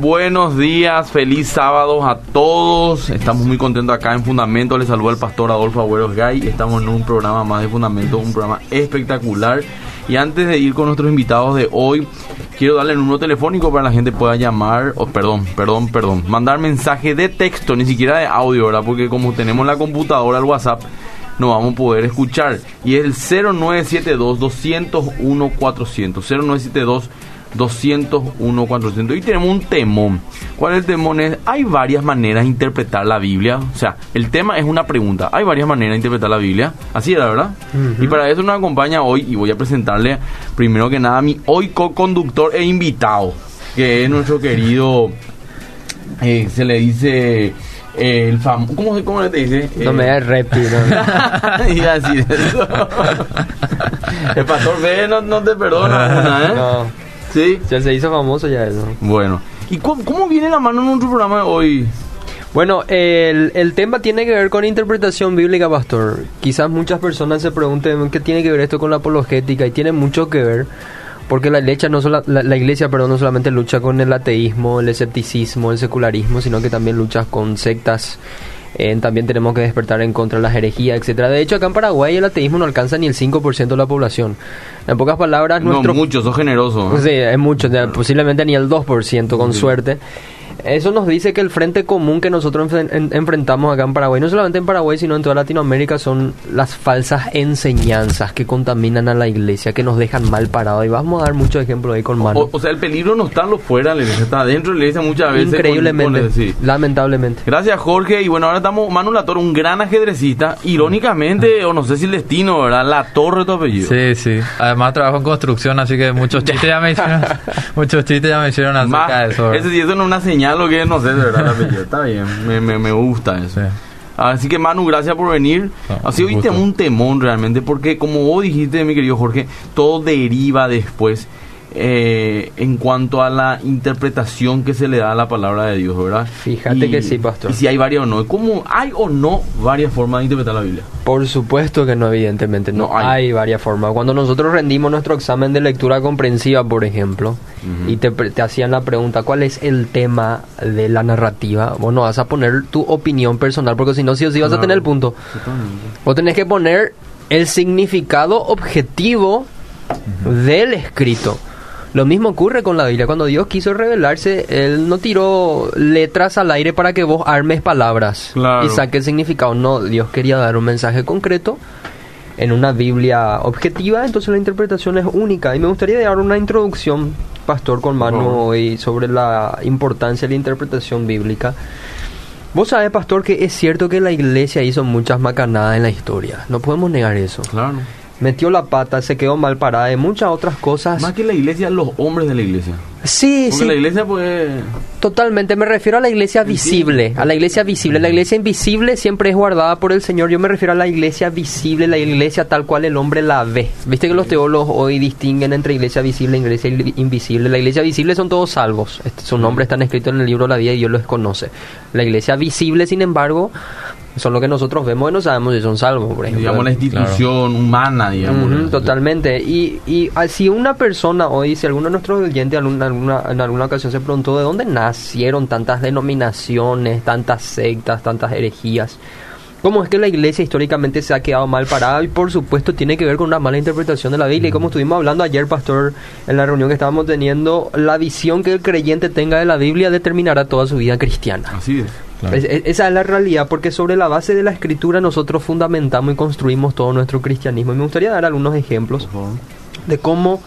buenos días, feliz sábado a todos. Estamos muy contentos acá en Fundamento. Les saluda el pastor Adolfo Agüeros Gay. Estamos en un programa más de Fundamento, un programa espectacular. Y antes de ir con nuestros invitados de hoy, quiero darle el número telefónico para que la gente pueda llamar, o perdón, perdón, perdón, mandar mensaje de texto, ni siquiera de audio, ¿verdad? Porque como tenemos la computadora, el WhatsApp, no vamos a poder escuchar. Y es el 0972 201 400. 0972 201 400 y tenemos un temón. ¿Cuál es el temón? Es, hay varias maneras de interpretar la Biblia. O sea, el tema es una pregunta. Hay varias maneras de interpretar la Biblia. Así era, ¿verdad? Y para eso nos acompaña hoy y voy a presentarle primero que nada a mi hoy co-conductor e invitado, que es nuestro querido, eh, se le dice... eh, el famoso, ¿cómo, se- ¿Cómo le te dice? No Eh, me da reptil, no. Iba a decir eso. El pastor B no, no te perdona ¿eh? No, Sí. ya se hizo famoso ya eso. Bueno. ¿Y cómo, cómo viene la mano en nuestro programa de hoy? Bueno, el, el tema tiene que ver con interpretación bíblica, pastor. Quizás muchas personas se pregunten qué tiene que ver esto con la apologética y tiene mucho que ver porque la iglesia no sola- la, la iglesia, perdón, no solamente lucha con el ateísmo, el escepticismo, el secularismo, sino que también lucha con sectas. Eh, también tenemos que despertar en contra de las herejías, etcétera. De hecho, acá en Paraguay el ateísmo no alcanza ni el 5% de la población. En pocas palabras, nuestro No, mucho, sos generoso. ¿eh? Sí, es mucho, posiblemente ni el 2% con Sí. suerte. Eso nos dice que el frente común que nosotros enfren- en- enfrentamos acá en Paraguay, no solamente en Paraguay, sino en toda Latinoamérica, son las falsas enseñanzas que contaminan a la iglesia, que nos dejan mal parados. Y vamos a dar muchos ejemplos ahí con mano. O, o sea, el peligro no está lo fuera de la iglesia, está dentro de la iglesia muchas veces. con- Increíblemente, con- sí. lamentablemente. Gracias, Jorge. Y bueno, ahora estamos Manu La Torre, un gran ajedrecista. Irónicamente, o no sé si el destino, ¿verdad? La Torre tu apellido. Sí, sí. Además trabajo en construcción, así que muchos chistes ya me hicieron, muchos chistes ya me hicieron acerca Más, de eso. ese, si eso no es una señal, lo que no sé, de verdad, el apellido. Está bien, me, me, me gusta eso. Sí. Así que Manu, gracias por venir. No, Así hoy un temón realmente, porque como vos dijiste, mi querido Jorge, todo deriva después eh, en cuanto a la interpretación que se le da a la palabra de Dios, ¿verdad? Fíjate que sí, pastor. Y si hay varias o no. ¿Cómo hay o no varias formas de interpretar la Biblia? Por supuesto que no, evidentemente. No, No hay. hay. varias formas. Cuando nosotros rendimos nuestro examen de lectura comprensiva, por ejemplo, y te, te hacían la pregunta, ¿cuál es el tema de la narrativa? Bueno, vas a poner tu opinión personal, porque si no, sí o sí vas a tener el punto. Vos tenés que poner el significado objetivo del escrito. Lo mismo ocurre con la Biblia. Cuando Dios quiso revelarse, Él no tiró letras al aire para que vos armes palabras Claro. y saques significado. No, Dios quería dar un mensaje concreto en una Biblia objetiva, entonces la interpretación es única. Y me gustaría dar una introducción, Pastor, con mano hoy sobre la importancia de la interpretación bíblica. Vos sabés, Pastor, que es cierto que la iglesia hizo muchas macanadas en la historia. No podemos negar eso. Claro. Metió la pata, se quedó mal parada y muchas otras cosas. Más que la iglesia, los hombres de la iglesia. Sí, Porque sí, la iglesia, pues. totalmente. Me refiero a la iglesia visible, a la iglesia visible. La iglesia invisible siempre es guardada por el Señor. Yo me refiero a la iglesia visible, la iglesia tal cual el hombre la ve. Viste que los teólogos hoy distinguen entre iglesia visible e iglesia invisible. La iglesia visible son todos salvos. Este, Sus nombres están escritos en el libro de la vida y Dios los conoce. La iglesia visible, sin embargo, son lo que nosotros vemos y no sabemos si son salvos, por ejemplo. digamos, la institución humana, digamos. Totalmente. Y, y ah, si una persona hoy, si alguno de nuestros oyentes alguna, alguna- en alguna ocasión se preguntó de dónde nacieron tantas denominaciones, tantas sectas, tantas herejías, ¿cómo es que la iglesia históricamente se ha quedado mal parada? Y por supuesto tiene que ver con una mala interpretación de la Biblia. Y como estuvimos hablando ayer, pastor, en la reunión que estábamos teniendo, la visión que el creyente tenga de la Biblia determinará toda su vida cristiana. Así es. Claro. Es- es- esa es la realidad, porque sobre la base de la escritura nosotros fundamentamos y construimos todo nuestro cristianismo. Y me gustaría dar algunos ejemplos de cómo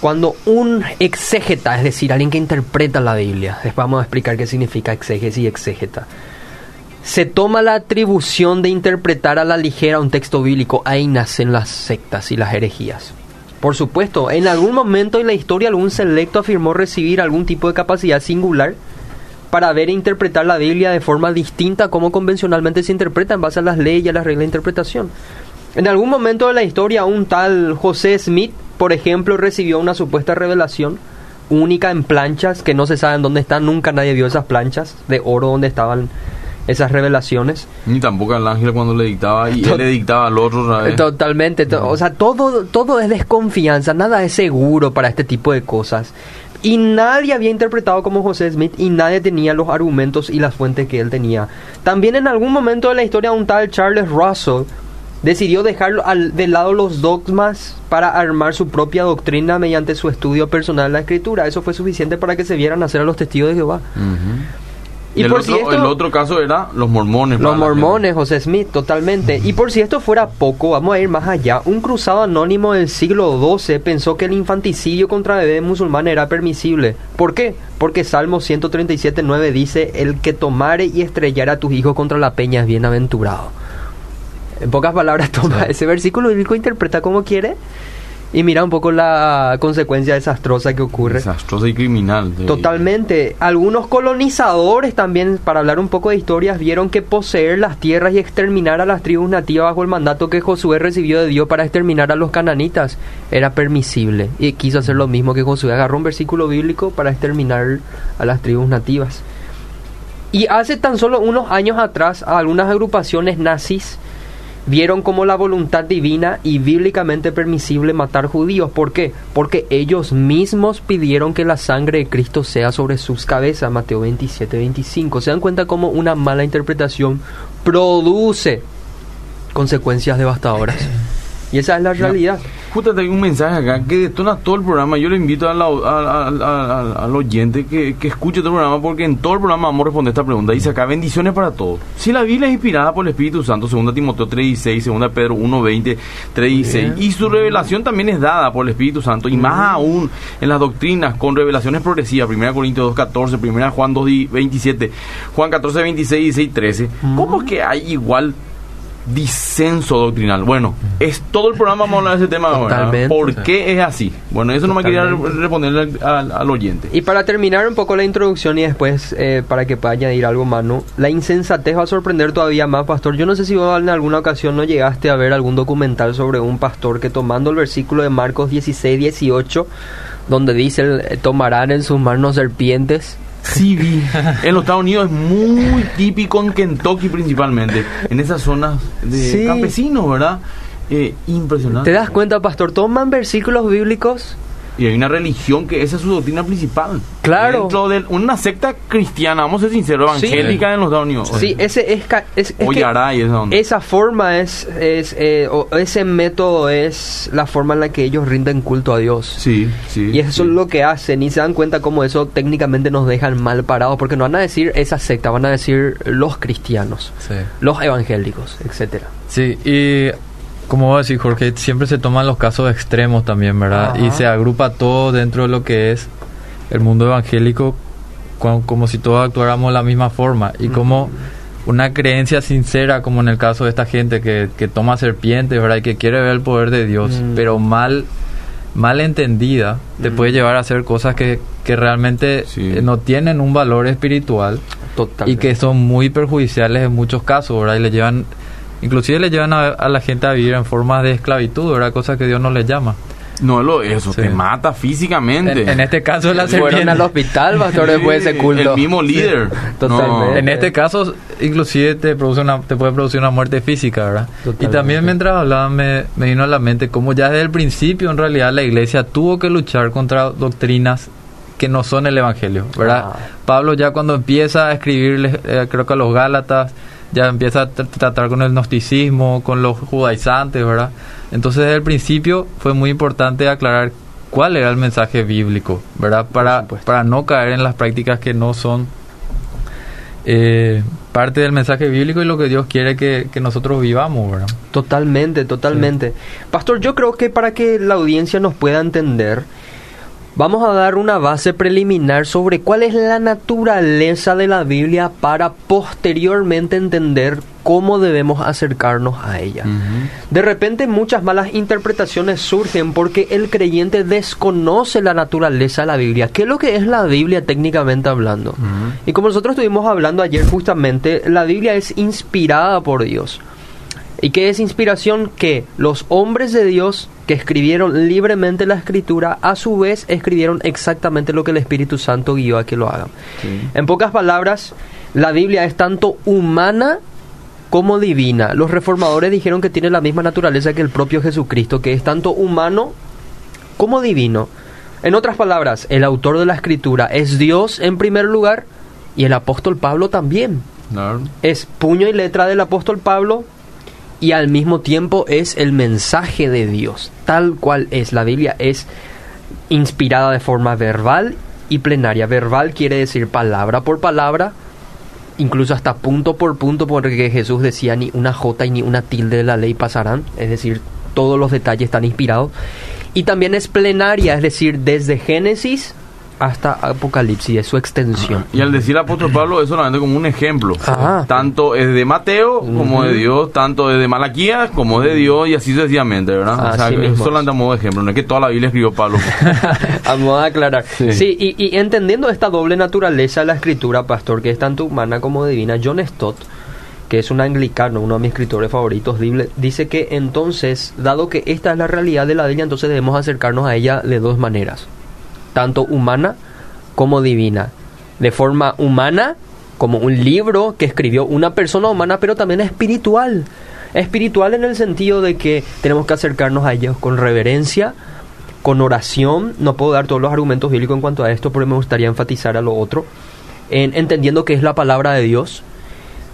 cuando un exégeta, es decir, alguien que interpreta la Biblia, después vamos a explicar qué significa exégesis y exégeta, se toma la atribución de interpretar a la ligera un texto bíblico, ahí nacen las sectas y las herejías. Por supuesto, en algún momento en la historia algún selecto afirmó recibir algún tipo de capacidad singular para ver e interpretar la Biblia de forma distinta como convencionalmente se interpreta en base a las leyes y a las reglas de interpretación. En algún momento de la historia, un tal José Smith, por ejemplo, recibió una supuesta revelación única en planchas que no se saben dónde están, nunca nadie vio esas planchas de oro donde estaban esas revelaciones. Ni tampoco al ángel cuando le dictaba y él le dictaba al otro, ¿sabes? Totalmente, to- o sea, todo, todo es desconfianza, nada es seguro para este tipo de cosas. Y nadie había interpretado como José Smith y nadie tenía los argumentos y las fuentes que él tenía. También en algún momento de la historia un tal Charles Russell decidió dejar al, de lado los dogmas para armar su propia doctrina mediante su estudio personal de la escritura. Eso fue suficiente para que se vieran hacer a los testigos de Jehová. Y, el, otro, el otro caso era los mormones. Los mormones, José Smith, totalmente. Y por si esto fuera poco, vamos a ir más allá. Un cruzado anónimo del siglo XII pensó que el infanticidio contra bebés musulmanes era permisible. ¿Por qué? Porque Salmo 137.9 dice, el que tomare y estrellara a tus hijos contra la peña es bienaventurado. En pocas palabras, toma ese versículo bíblico, interpreta como quiere y mira un poco la consecuencia desastrosa que ocurre. Desastrosa y criminal. Totalmente. Algunos colonizadores también, para hablar un poco de historias, vieron que poseer las tierras y exterminar a las tribus nativas bajo el mandato que Josué recibió de Dios para exterminar a los cananitas era permisible. Y quiso hacer lo mismo que Josué. Agarró un versículo bíblico para exterminar a las tribus nativas. Y hace tan solo unos años atrás, algunas agrupaciones nazis vieron como la voluntad divina y bíblicamente permisible matar judíos. ¿Por qué? Porque ellos mismos pidieron que la sangre de Cristo sea sobre sus cabezas. Mateo 27, 25. Se dan cuenta cómo una mala interpretación produce consecuencias devastadoras. Y esa es la realidad. Justo hay un mensaje acá que detona todo el programa. Yo le invito a al oyente que, que, escuche todo el programa porque en todo el programa vamos a responder esta pregunta. Dice acá, bendiciones para todos. Si la Biblia es inspirada por el Espíritu Santo, 2 Timoteo 3.16, 2 Pedro 1.20, 3.16, y su revelación también es dada por el Espíritu Santo, y más aún en las doctrinas con revelaciones progresivas, 1 Corintios 2.14, 1 Juan 2.27, Juan 14.26, 16, 13, ¿cómo es que hay igual disenso doctrinal. Bueno, es todo el programa vamos a hablar de ese tema ahora. ¿Por qué es así? Bueno, eso no me quería responder al, oyente. Y para terminar un poco la introducción y después eh, para que pueda añadir algo, Manu, la insensatez va a sorprender todavía más, pastor. Yo no sé si vos en alguna ocasión no llegaste a ver algún documental sobre un pastor que tomando el versículo de Marcos 16, 18, donde dice, tomarán en sus manos serpientes Sí, vi. En los Estados Unidos es muy típico en Kentucky principalmente, en esas zonas de campesinos, ¿verdad? Eh, impresionante. ¿Te das cuenta, pastor? Toman versículos bíblicos y hay una religión que esa es su doctrina principal. Claro. Dentro de una secta cristiana, vamos a ser sinceros, evangélica en los Estados Unidos. Sí, ese es, es, esa forma es, es eh, ese método es la forma en la que ellos rinden culto a Dios. Sí, sí. Y eso es lo que hacen y se dan cuenta cómo eso técnicamente nos dejan mal parados porque no van a decir esa secta, van a decir los cristianos, los evangélicos, etcétera. Sí, y como vos decís, Jorge, siempre se toman los casos extremos también, ¿verdad? Y se agrupa todo dentro de lo que es el mundo evangélico como, si todos actuáramos de la misma forma. Y como una creencia sincera, como en el caso de esta gente que, que toma serpientes, ¿verdad? Y que quiere ver el poder de Dios, mm. pero mal mal entendida, te mm. puede llevar a hacer cosas que, que realmente eh, no tienen un valor espiritual y que son muy perjudiciales en muchos casos, ¿verdad? Y le llevan Inclusive le llevan a, la gente a vivir en formas de esclavitud, ¿verdad? Cosa que Dios no les llama. No, lo, eso te mata físicamente. En, este caso la serpiente. Fueron al hospital, pastor, después de ese culto. El mismo líder. Totalmente. En este caso, inclusive te produce una, te puede producir una muerte física, ¿verdad? Y también mientras hablaba me, me vino a la mente como ya desde el principio en realidad la iglesia tuvo que luchar contra doctrinas que no son el evangelio, ¿verdad? Ah. Pablo ya cuando empieza a escribirle, eh, creo que a los Gálatas, ya empieza a tratar con el gnosticismo, con los judaizantes, ¿verdad? Entonces desde el principio fue muy importante aclarar cuál era el mensaje bíblico, ¿verdad? Para, para no caer en las prácticas que no son eh, parte del mensaje bíblico y lo que Dios quiere que, nosotros vivamos, ¿verdad? Totalmente, totalmente. Pastor, yo creo que para que la audiencia nos pueda entender, Vamos a dar una base preliminar sobre cuál es la naturaleza de la Biblia para posteriormente entender cómo debemos acercarnos a ella. De repente muchas malas interpretaciones surgen porque el creyente desconoce la naturaleza de la Biblia. ¿Qué es lo que es la Biblia técnicamente hablando? Y como nosotros estuvimos hablando ayer justamente, la Biblia es inspirada por Dios. ¿Y qué es inspiración? Que los hombres de Dios que escribieron libremente la escritura, a su vez escribieron exactamente lo que el Espíritu Santo guió a que lo hagan. En pocas palabras, la Biblia es tanto humana como divina. Los reformadores dijeron que tiene la misma naturaleza que el propio Jesucristo, que es tanto humano como divino. En otras palabras, el autor de la escritura es Dios en primer lugar y el apóstol Pablo también. Es puño y letra del apóstol Pablo y al mismo tiempo es el mensaje de Dios, tal cual es. La Biblia es inspirada de forma verbal y plenaria. Verbal quiere decir palabra por palabra, incluso hasta punto por punto, porque Jesús decía ni una jota ni una tilde de la ley pasarán, es decir, todos los detalles están inspirados. Y también es plenaria, es decir, desde Génesis hasta Apocalipsis, de su extensión. Y al decir apóstol Pablo es solamente como un ejemplo. Ajá. Tanto es de Mateo como de Dios, tanto es de Malaquías como de Dios y así sucesivamente, ¿verdad? Así o sea, mismo. es solamente a modo de ejemplo, no es que toda la Biblia escribió Pablo. a modo de aclarar. Sí, Sí. y, y entendiendo esta doble naturaleza de la escritura, pastor, que es tanto humana como divina, John Stott, que es un anglicano, uno de mis escritores favoritos, dice que entonces, dado que esta es la realidad de la Biblia, entonces debemos acercarnos a ella de dos maneras, tanto humana como divina. De forma humana, como un libro que escribió una persona humana, pero también espiritual. Espiritual en el sentido de que tenemos que acercarnos a ellos con reverencia, con oración. No puedo dar todos los argumentos bíblicos en cuanto a esto, pero me gustaría enfatizar a lo otro. En, entendiendo que es la palabra de Dios,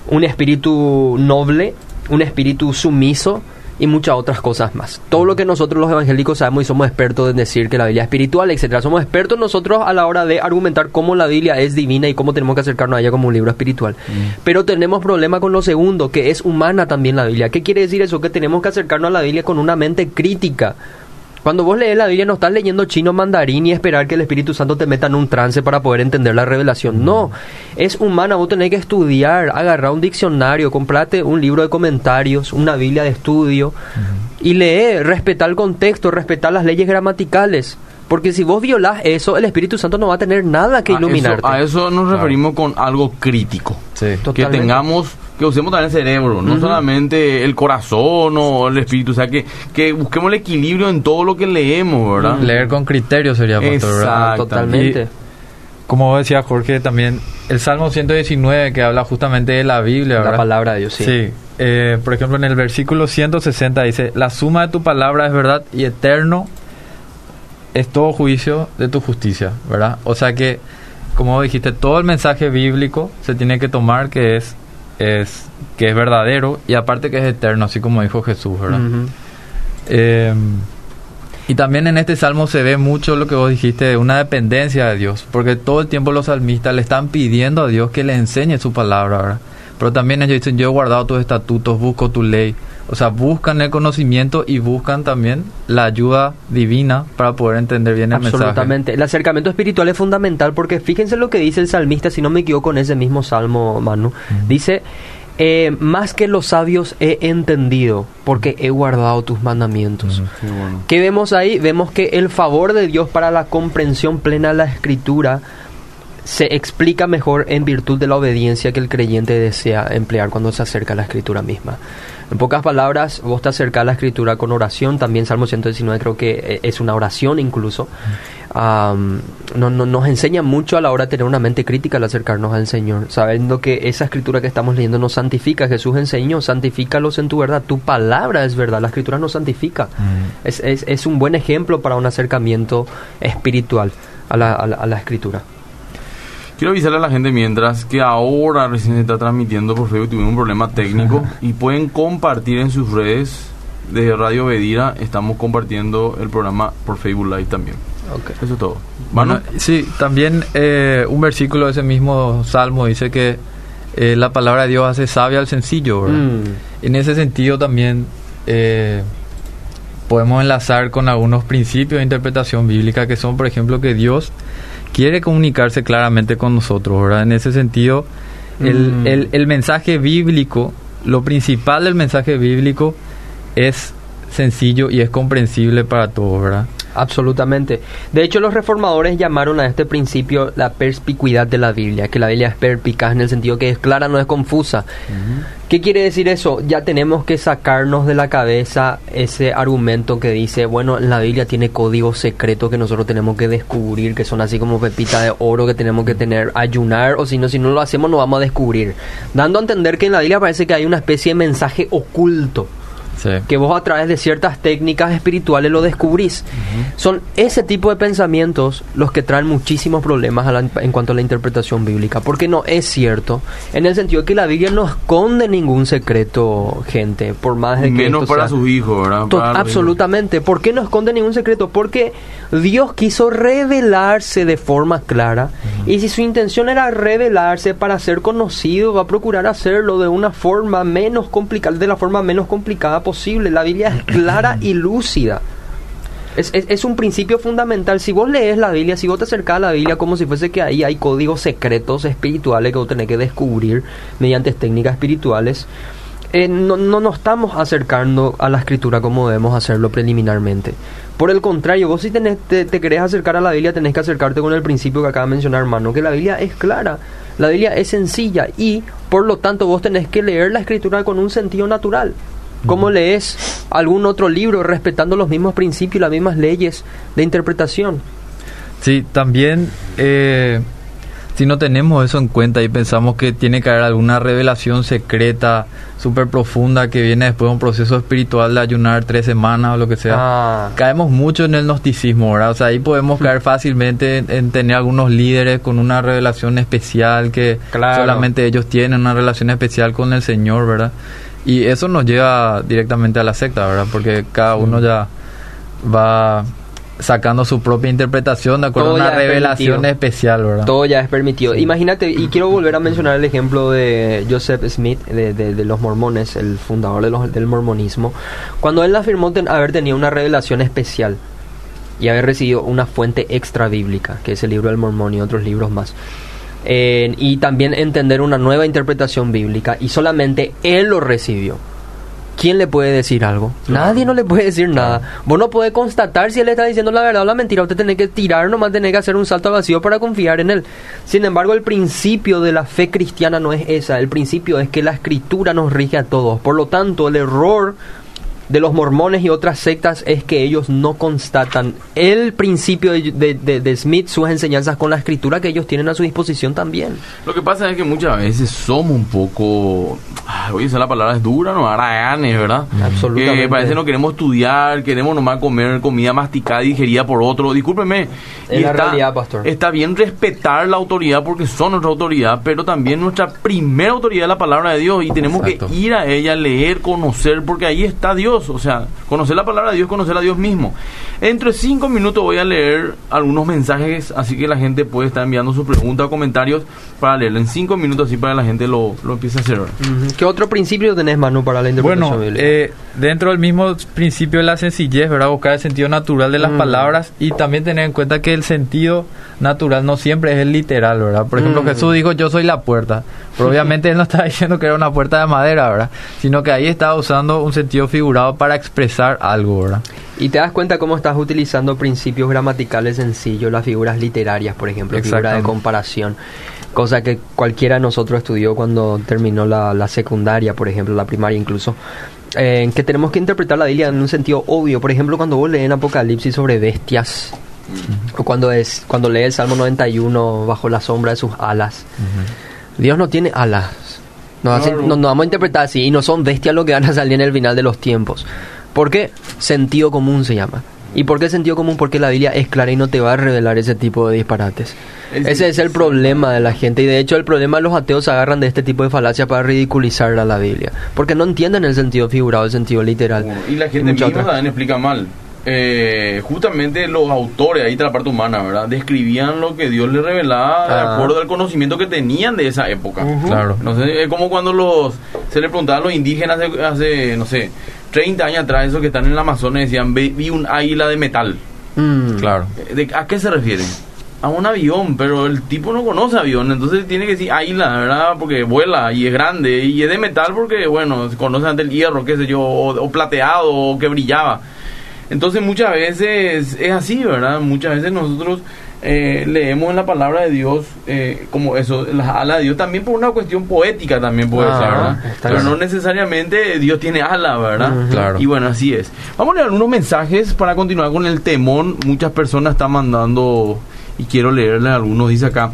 un espíritu noble, un espíritu sumiso y muchas otras cosas más. Todo lo que nosotros los evangélicos sabemos y somos expertos en decir que la Biblia es espiritual, etcétera. Somos expertos nosotros a la hora de argumentar cómo la Biblia es divina y cómo tenemos que acercarnos a ella como un libro espiritual. Pero tenemos problema con lo segundo, que es humana también la Biblia. ¿Qué quiere decir eso? Que tenemos que acercarnos a la Biblia con una mente crítica. Cuando vos lees la Biblia no estás leyendo chino mandarín y esperar que el Espíritu Santo te meta en un trance para poder entender la revelación. No, es humana, vos tenés que estudiar, agarrar un diccionario, comprate un libro de comentarios, una Biblia de estudio y leer, respetar el contexto, respetar las leyes gramaticales. Porque si vos violás eso, el Espíritu Santo no va a tener nada que A eso- iluminarte. A eso, nos Claro. referimos con algo crítico. Sí. Que tengamos, que usemos también el cerebro, no solamente el corazón o el espíritu, o sea, que, que busquemos el equilibrio en todo lo que leemos, ¿verdad? Leer con criterio sería pastor, ¿verdad? Exacto. Totalmente. Y- Como vos decías, Jorge, también el Salmo 119 que habla justamente de la Biblia, La ¿verdad? palabra de Dios, sí. Sí. Eh, por ejemplo, en el versículo 160 dice, la suma de tu palabra es verdad y eterno es todo juicio de tu justicia, ¿verdad? O sea que, como dijiste, todo el mensaje bíblico se tiene que tomar que es, es, que es verdadero y aparte que es eterno, así como dijo Jesús, ¿verdad? Eh, y también en este salmo se ve mucho lo que vos dijiste de una dependencia de Dios, porque todo el tiempo los salmistas le están pidiendo a Dios que le enseñe su palabra, ¿verdad? Pero también ellos dicen, yo he guardado tus estatutos, busco tu ley. O sea, buscan el conocimiento y buscan también la ayuda divina para poder entender bien el mensaje. Absolutamente. El acercamiento espiritual es fundamental porque fíjense lo que dice el salmista, si no me equivoco en ese mismo salmo, Manu. Dice, eh, más que los sabios he entendido porque he guardado tus mandamientos. Qué bueno. ¿Qué vemos ahí? Vemos que el favor de Dios para la comprensión plena de la escritura se explica mejor en virtud de la obediencia que el creyente desea emplear cuando se acerca a la escritura misma. En pocas palabras, vos te acercas a la escritura con oración, también Salmo 119 creo que eh, es una oración incluso. Am, no- no- nos enseña mucho a la hora de tener una mente crítica al acercarnos al Señor, sabiendo que esa escritura que estamos leyendo nos santifica. Jesús enseñó, santifícalos en tu verdad. Tu palabra es verdad, la escritura nos santifica. Mm. Es, es- es un buen ejemplo para un acercamiento espiritual a la, a la- a la escritura. Quiero avisarle a la gente mientras que ahora recién se está transmitiendo por Facebook, tuvimos un problema técnico y pueden compartir en sus redes de Radio Bedira, estamos compartiendo el programa por Facebook Live también. Eso es todo. Bueno, sí, también eh, un versículo de ese mismo salmo dice que eh, la palabra de Dios hace sabia al sencillo, ¿verdad? Mm. En ese sentido también eh, podemos enlazar con algunos principios de interpretación bíblica que son, por ejemplo, que Dios quiere comunicarse claramente con nosotros, ¿verdad? En ese sentido, el, Mm. el- el mensaje bíblico, lo principal del mensaje bíblico es sencillo y es comprensible para todos, ¿verdad? Absolutamente. De hecho, los reformadores llamaron a este principio la perspicuidad de la Biblia, que la Biblia es perspicaz en el sentido que es clara, no es confusa. ¿Qué quiere decir eso? Ya tenemos que sacarnos de la cabeza ese argumento que dice, bueno, la Biblia tiene códigos secretos que nosotros tenemos que descubrir, que son así como pepitas de oro que tenemos que tener, ayunar, o si no, si no lo hacemos no vamos a descubrir. Dando a entender que en la Biblia parece que hay una especie de mensaje oculto Sí. que vos a través de ciertas técnicas espirituales lo descubrís. Son ese tipo de pensamientos los que traen muchísimos problemas a la- en cuanto a la interpretación bíblica, porque no es cierto, en el sentido que la Biblia no esconde ningún secreto, gente, por más de que Menos esto para sea- sus hijos, ¿verdad? Para absolutamente. ¿Por qué no esconde ningún secreto? Porque Dios quiso revelarse de forma clara. Y si su intención era revelarse para ser conocido, va a procurar hacerlo de una forma menos complicada, de la forma menos complicada posible. La Biblia es clara y lúcida. Es, es- un principio fundamental. Si vos lees la Biblia, si vos te acercás a la Biblia como si fuese que ahí hay códigos secretos espirituales que vos tenés que descubrir mediante técnicas espirituales, eh, no, no nos estamos acercando a la escritura como debemos hacerlo preliminarmente. Por el contrario, vos si tenés- te, te querés acercar a la Biblia, tenés que acercarte con el principio que acaba de mencionar, hermano, que la Biblia es clara, la Biblia es sencilla y por lo tanto vos tenés que leer la escritura con un sentido natural. Como lees algún otro libro respetando los mismos principios y las mismas leyes de interpretación. Sí, también eh, si no tenemos eso en cuenta y pensamos que tiene que haber alguna revelación secreta, súper profunda, que viene después de un proceso espiritual de ayunar tres semanas o lo que sea, Ah. caemos mucho en el gnosticismo, ¿verdad? O sea, ahí podemos caer fácilmente en, en tener algunos líderes con una revelación especial que Claro. solamente ellos tienen, una relación especial con el Señor, ¿verdad? Y eso nos lleva directamente a la secta, ¿verdad? Porque cada uno ya va sacando su propia interpretación de acuerdo Todo a una es revelación especial, ¿verdad? Todo ya es permitido. Imagínate, y quiero volver a mencionar el ejemplo de Joseph Smith, de, de- de los mormones, el fundador de los- del mormonismo, cuando él afirmó ten- haber tenido una revelación especial y haber recibido una fuente extra bíblica, que es el libro del mormón y otros libros más. Eh, y también entender una nueva interpretación bíblica, y solamente él lo recibió. ¿Quién le puede decir algo? Nadie no le puede decir nada. Vos no podés constatar si él está diciendo la verdad o la mentira. Usted tiene que tirar nomás, tiene que hacer un salto al vacío para confiar en él. Sin embargo, el principio de la fe cristiana no es esa. El principio es que la escritura nos rige a todos. Por lo tanto, el error de los mormones y otras sectas es que ellos no constatan el principio de, de- de- de Smith, sus enseñanzas con la escritura que ellos tienen a su disposición también. Lo que pasa es que muchas veces somos un poco, ah, voy a usar la palabra es dura, no haraganes, ¿verdad? Absolutamente. Que parece no queremos estudiar, queremos nomás comer comida masticada y digerida por otro. Discúlpeme. Es y la realidad, pastor. Está bien respetar la autoridad porque son nuestra autoridad, pero también nuestra primera autoridad es la palabra de Dios y tenemos Exacto. que ir a ella, leer, conocer, porque ahí está Dios. O sea, conocer la palabra de Dios, conocer a Dios mismo. Dentro de cinco minutos voy a leer algunos mensajes, así que la gente puede estar enviando sus preguntas o comentarios para leerlo en cinco minutos, así para que la gente lo, lo empiece a hacer. ¿Qué otro principio tenés, Manu, para la interpretación Bueno, bíblica? eh, dentro del mismo principio de la sencillez, ¿verdad? Buscar el sentido natural de las Mm. palabras y también tener en cuenta que el sentido natural no siempre es el literal, ¿verdad? Por ejemplo, Mm. Jesús dijo, yo soy la puerta. Pero obviamente él no está diciendo que era una puerta de madera, ¿verdad? Sino que ahí estaba usando un sentido figurado para expresar algo, ¿verdad? Y te das cuenta cómo estás utilizando principios gramaticales sencillos, las figuras literarias, por ejemplo, figuras de comparación, cosa que cualquiera de nosotros estudió cuando terminó la, la secundaria, por ejemplo, la primaria incluso. eh, que tenemos que interpretar la Biblia en un sentido obvio. Por ejemplo, cuando vos lees en Apocalipsis sobre bestias, o cuando, es, cuando lees el Salmo 91 bajo la sombra de sus alas, Dios no tiene alas. Nos, hace- Claro. nos- nos vamos a interpretar así y no son bestias lo que van a salir en el final de los tiempos. ¿Por qué? Sentido común se llama. ¿Y por qué sentido común? Porque la Biblia es clara y no te va a revelar ese tipo de disparates. Es ese es el problema de la gente y de hecho el problema de los ateos se agarran de este tipo de falacias para ridiculizar a la Biblia. Porque no entienden el sentido figurado, el sentido literal. Bueno, y la gente muchas misma también explica mal. Eh, justamente los autores ahí de la parte humana, ¿verdad? Describían lo que Dios les revelaba de Ah. acuerdo al conocimiento que tenían de esa época. Claro. No sé, es como cuando los se le preguntaba a los indígenas hace, hace, no sé, 30 años atrás, esos que están en el Amazonas, decían, "Ve- vi un águila de metal. Mm. Claro. ¿De, ¿A qué se refieren? A un avión, pero el tipo no conoce avión, entonces tiene que decir águila, ¿verdad? Porque vuela y es grande, y es de metal porque, bueno, se conoce ante el hierro, qué sé yo, o, o plateado, o que brillaba. Entonces muchas veces es así, ¿verdad? Muchas veces nosotros eh, leemos la palabra de Dios eh, como eso, las alas de Dios, también por una cuestión poética también puede Ah, ser, ¿verdad? está Pero no necesariamente Dios tiene alas, ¿verdad? Claro. Y bueno, así es. Vamos a leer algunos mensajes para continuar con el temón. Muchas personas están mandando y quiero leerles algunos. Dice acá.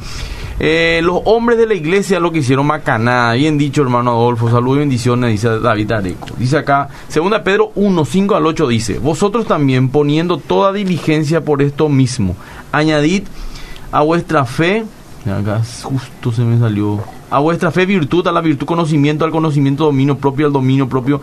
Eh, los hombres de la iglesia lo que hicieron macanada. Bien dicho, hermano Adolfo. Salud y bendiciones, dice David Areco. Dice acá, segunda Pedro 1, 5 al 8 dice, vosotros también poniendo toda diligencia por esto mismo, añadid a vuestra fe, acá justo se me salió a vuestra fe virtud, a la virtud conocimiento, al conocimiento dominio propio, al dominio propio,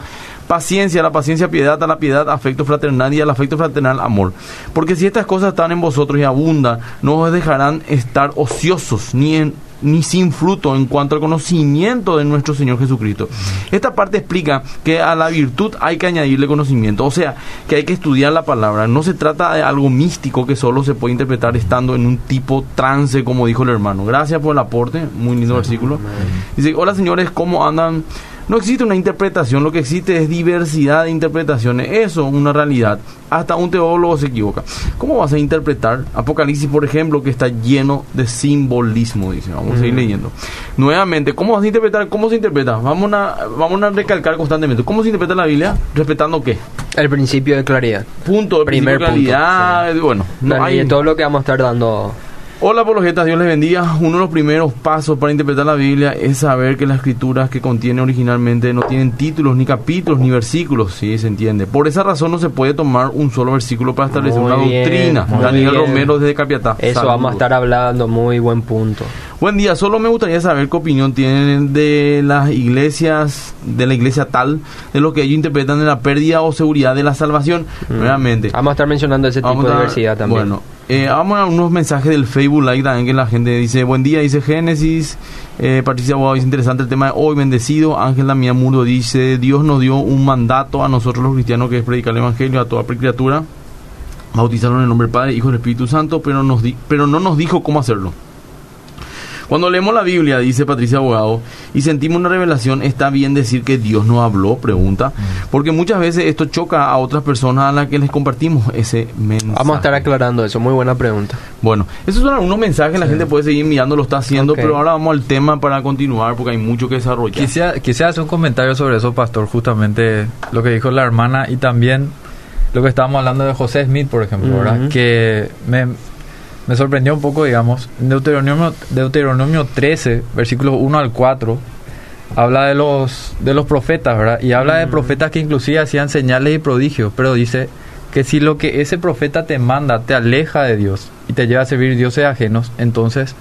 paciencia, a la paciencia piedad, a la piedad afecto fraternal y al afecto fraternal amor. Porque si estas cosas están en vosotros y abundan, no os dejarán estar ociosos ni en ni sin fruto en cuanto al conocimiento de nuestro Señor Jesucristo. Esta parte explica que a la virtud hay que añadirle conocimiento, o sea, que hay que estudiar la palabra. No se trata de algo místico que solo se puede interpretar estando en un tipo trance, como dijo el hermano. Gracias por el aporte, muy lindo versículo. Dice, hola señores, ¿cómo andan? No existe una interpretación, lo que existe es diversidad de interpretaciones. Eso es una realidad. Hasta un teólogo se equivoca. ¿Cómo vas a interpretar Apocalipsis, por ejemplo, que está lleno de simbolismo? Dice, vamos a seguir leyendo. Nuevamente, ¿cómo vas a interpretar? ¿Cómo se interpreta? Vamos a, vamos a recalcar constantemente. ¿Cómo se interpreta la Biblia? ¿Respetando qué? El principio de claridad. Punto, el Primer principio de claridad. Bueno, no hay- todo lo que vamos a estar dando. Hola apologetas, Dios les bendiga. Uno de los primeros pasos para interpretar la Biblia es saber que las escrituras que contiene originalmente no tienen títulos, ni capítulos, ni versículos, sí, se entiende. Por esa razón no se puede tomar un solo versículo para establecer Muy una bien, doctrina. Daniel bien. Romero desde Capiatá. Eso Saludos. vamos a estar hablando, muy buen punto. Buen día, solo me gustaría saber qué opinión tienen de las iglesias, de la iglesia tal, de lo que ellos interpretan de la pérdida o seguridad de la salvación. Realmente. Vamos a estar mencionando ese tipo Vamos de diversidad también. Bueno, eh, vamos a unos mensajes del Facebook Live también la gente dice, buen día, dice Génesis, eh, Patricia Boa dice, interesante el tema de hoy, bendecido, Ángel Damián Muro dice, Dios nos dio un mandato a nosotros los cristianos que es predicar el Evangelio a toda criatura, bautizaron en el nombre del Padre, Hijo y Espíritu Santo, pero, nos di- pero no nos dijo cómo hacerlo. Cuando leemos la Biblia, dice Patricia Abogado, y sentimos una revelación, ¿está bien decir que Dios no habló? Pregunta. Porque muchas veces esto choca a otras personas a las que les compartimos ese mensaje. Vamos a estar aclarando eso, muy buena pregunta. Bueno, esos son algunos mensajes, la gente puede seguir mirando, lo está haciendo, Ok. pero ahora vamos al tema para continuar porque hay mucho que desarrollar. Quisiera, quisiera hacer un comentario sobre eso, pastor, justamente lo que dijo la hermana y también lo que estábamos hablando de José Smith, por ejemplo, ¿verdad? Ujú. Que me, me sorprendió un poco, digamos, Deuteronomio, Deuteronomio 13, versículos 1 al 4, habla de los, de los profetas, ¿verdad? Y habla de profetas que inclusive hacían señales y prodigios, pero dice que si lo que ese profeta te manda te aleja de Dios y te lleva a servir dioses ajenos, entonces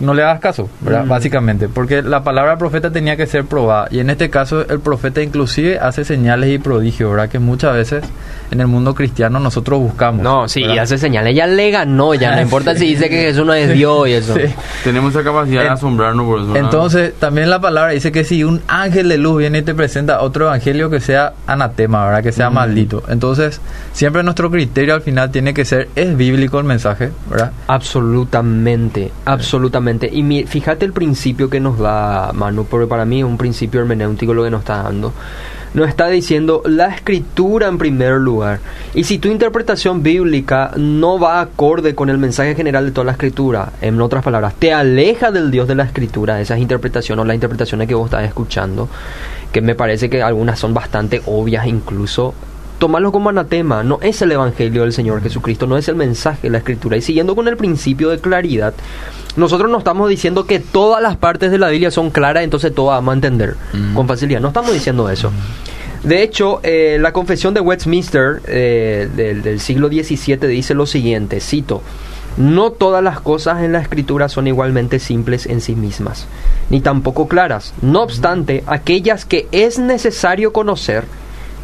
no le hagas caso, ¿verdad? Mm. Básicamente, porque la palabra profeta tenía que ser probada y en este caso el profeta inclusive hace señales y prodigios, ¿verdad? Que muchas veces en el mundo cristiano nosotros buscamos. No, sí, ¿verdad? hace señales. Ya le ganó, ya no importa si dice que Jesús no es Dios y eso. Sí. Tenemos esa capacidad de asombrarnos por eso. ¿verdad? Entonces, también la palabra dice que si un ángel de luz viene y te presenta otro evangelio que sea anatema, ¿verdad? Que sea Mm. maldito. Entonces, siempre nuestro criterio al final tiene que ser, ¿es bíblico el mensaje? ¿Verdad? Absolutamente, absolutamente. Y fíjate el principio que nos da Manu, porque para mí es un principio hermenéutico lo que nos está dando. Nos está diciendo la escritura en primer lugar. Y si tu interpretación bíblica no va acorde con el mensaje general de toda la escritura, en otras palabras, te aleja del Dios de la escritura, esas interpretaciones o las interpretaciones que vos estás escuchando, que me parece que algunas son bastante obvias incluso, tomarlo como anatema. No es el Evangelio del Señor Jesucristo, no es el mensaje de la Escritura. Y siguiendo con el principio de claridad, nosotros no estamos diciendo que todas las partes de la Biblia son claras, entonces todo vamos a entender Mm. con facilidad. No estamos diciendo eso. De hecho, eh, la confesión de Westminster eh, del, del siglo XVII dice lo siguiente, cito, no todas las cosas en la escritura son igualmente simples en sí mismas, ni tampoco claras. No obstante, aquellas que es necesario conocer,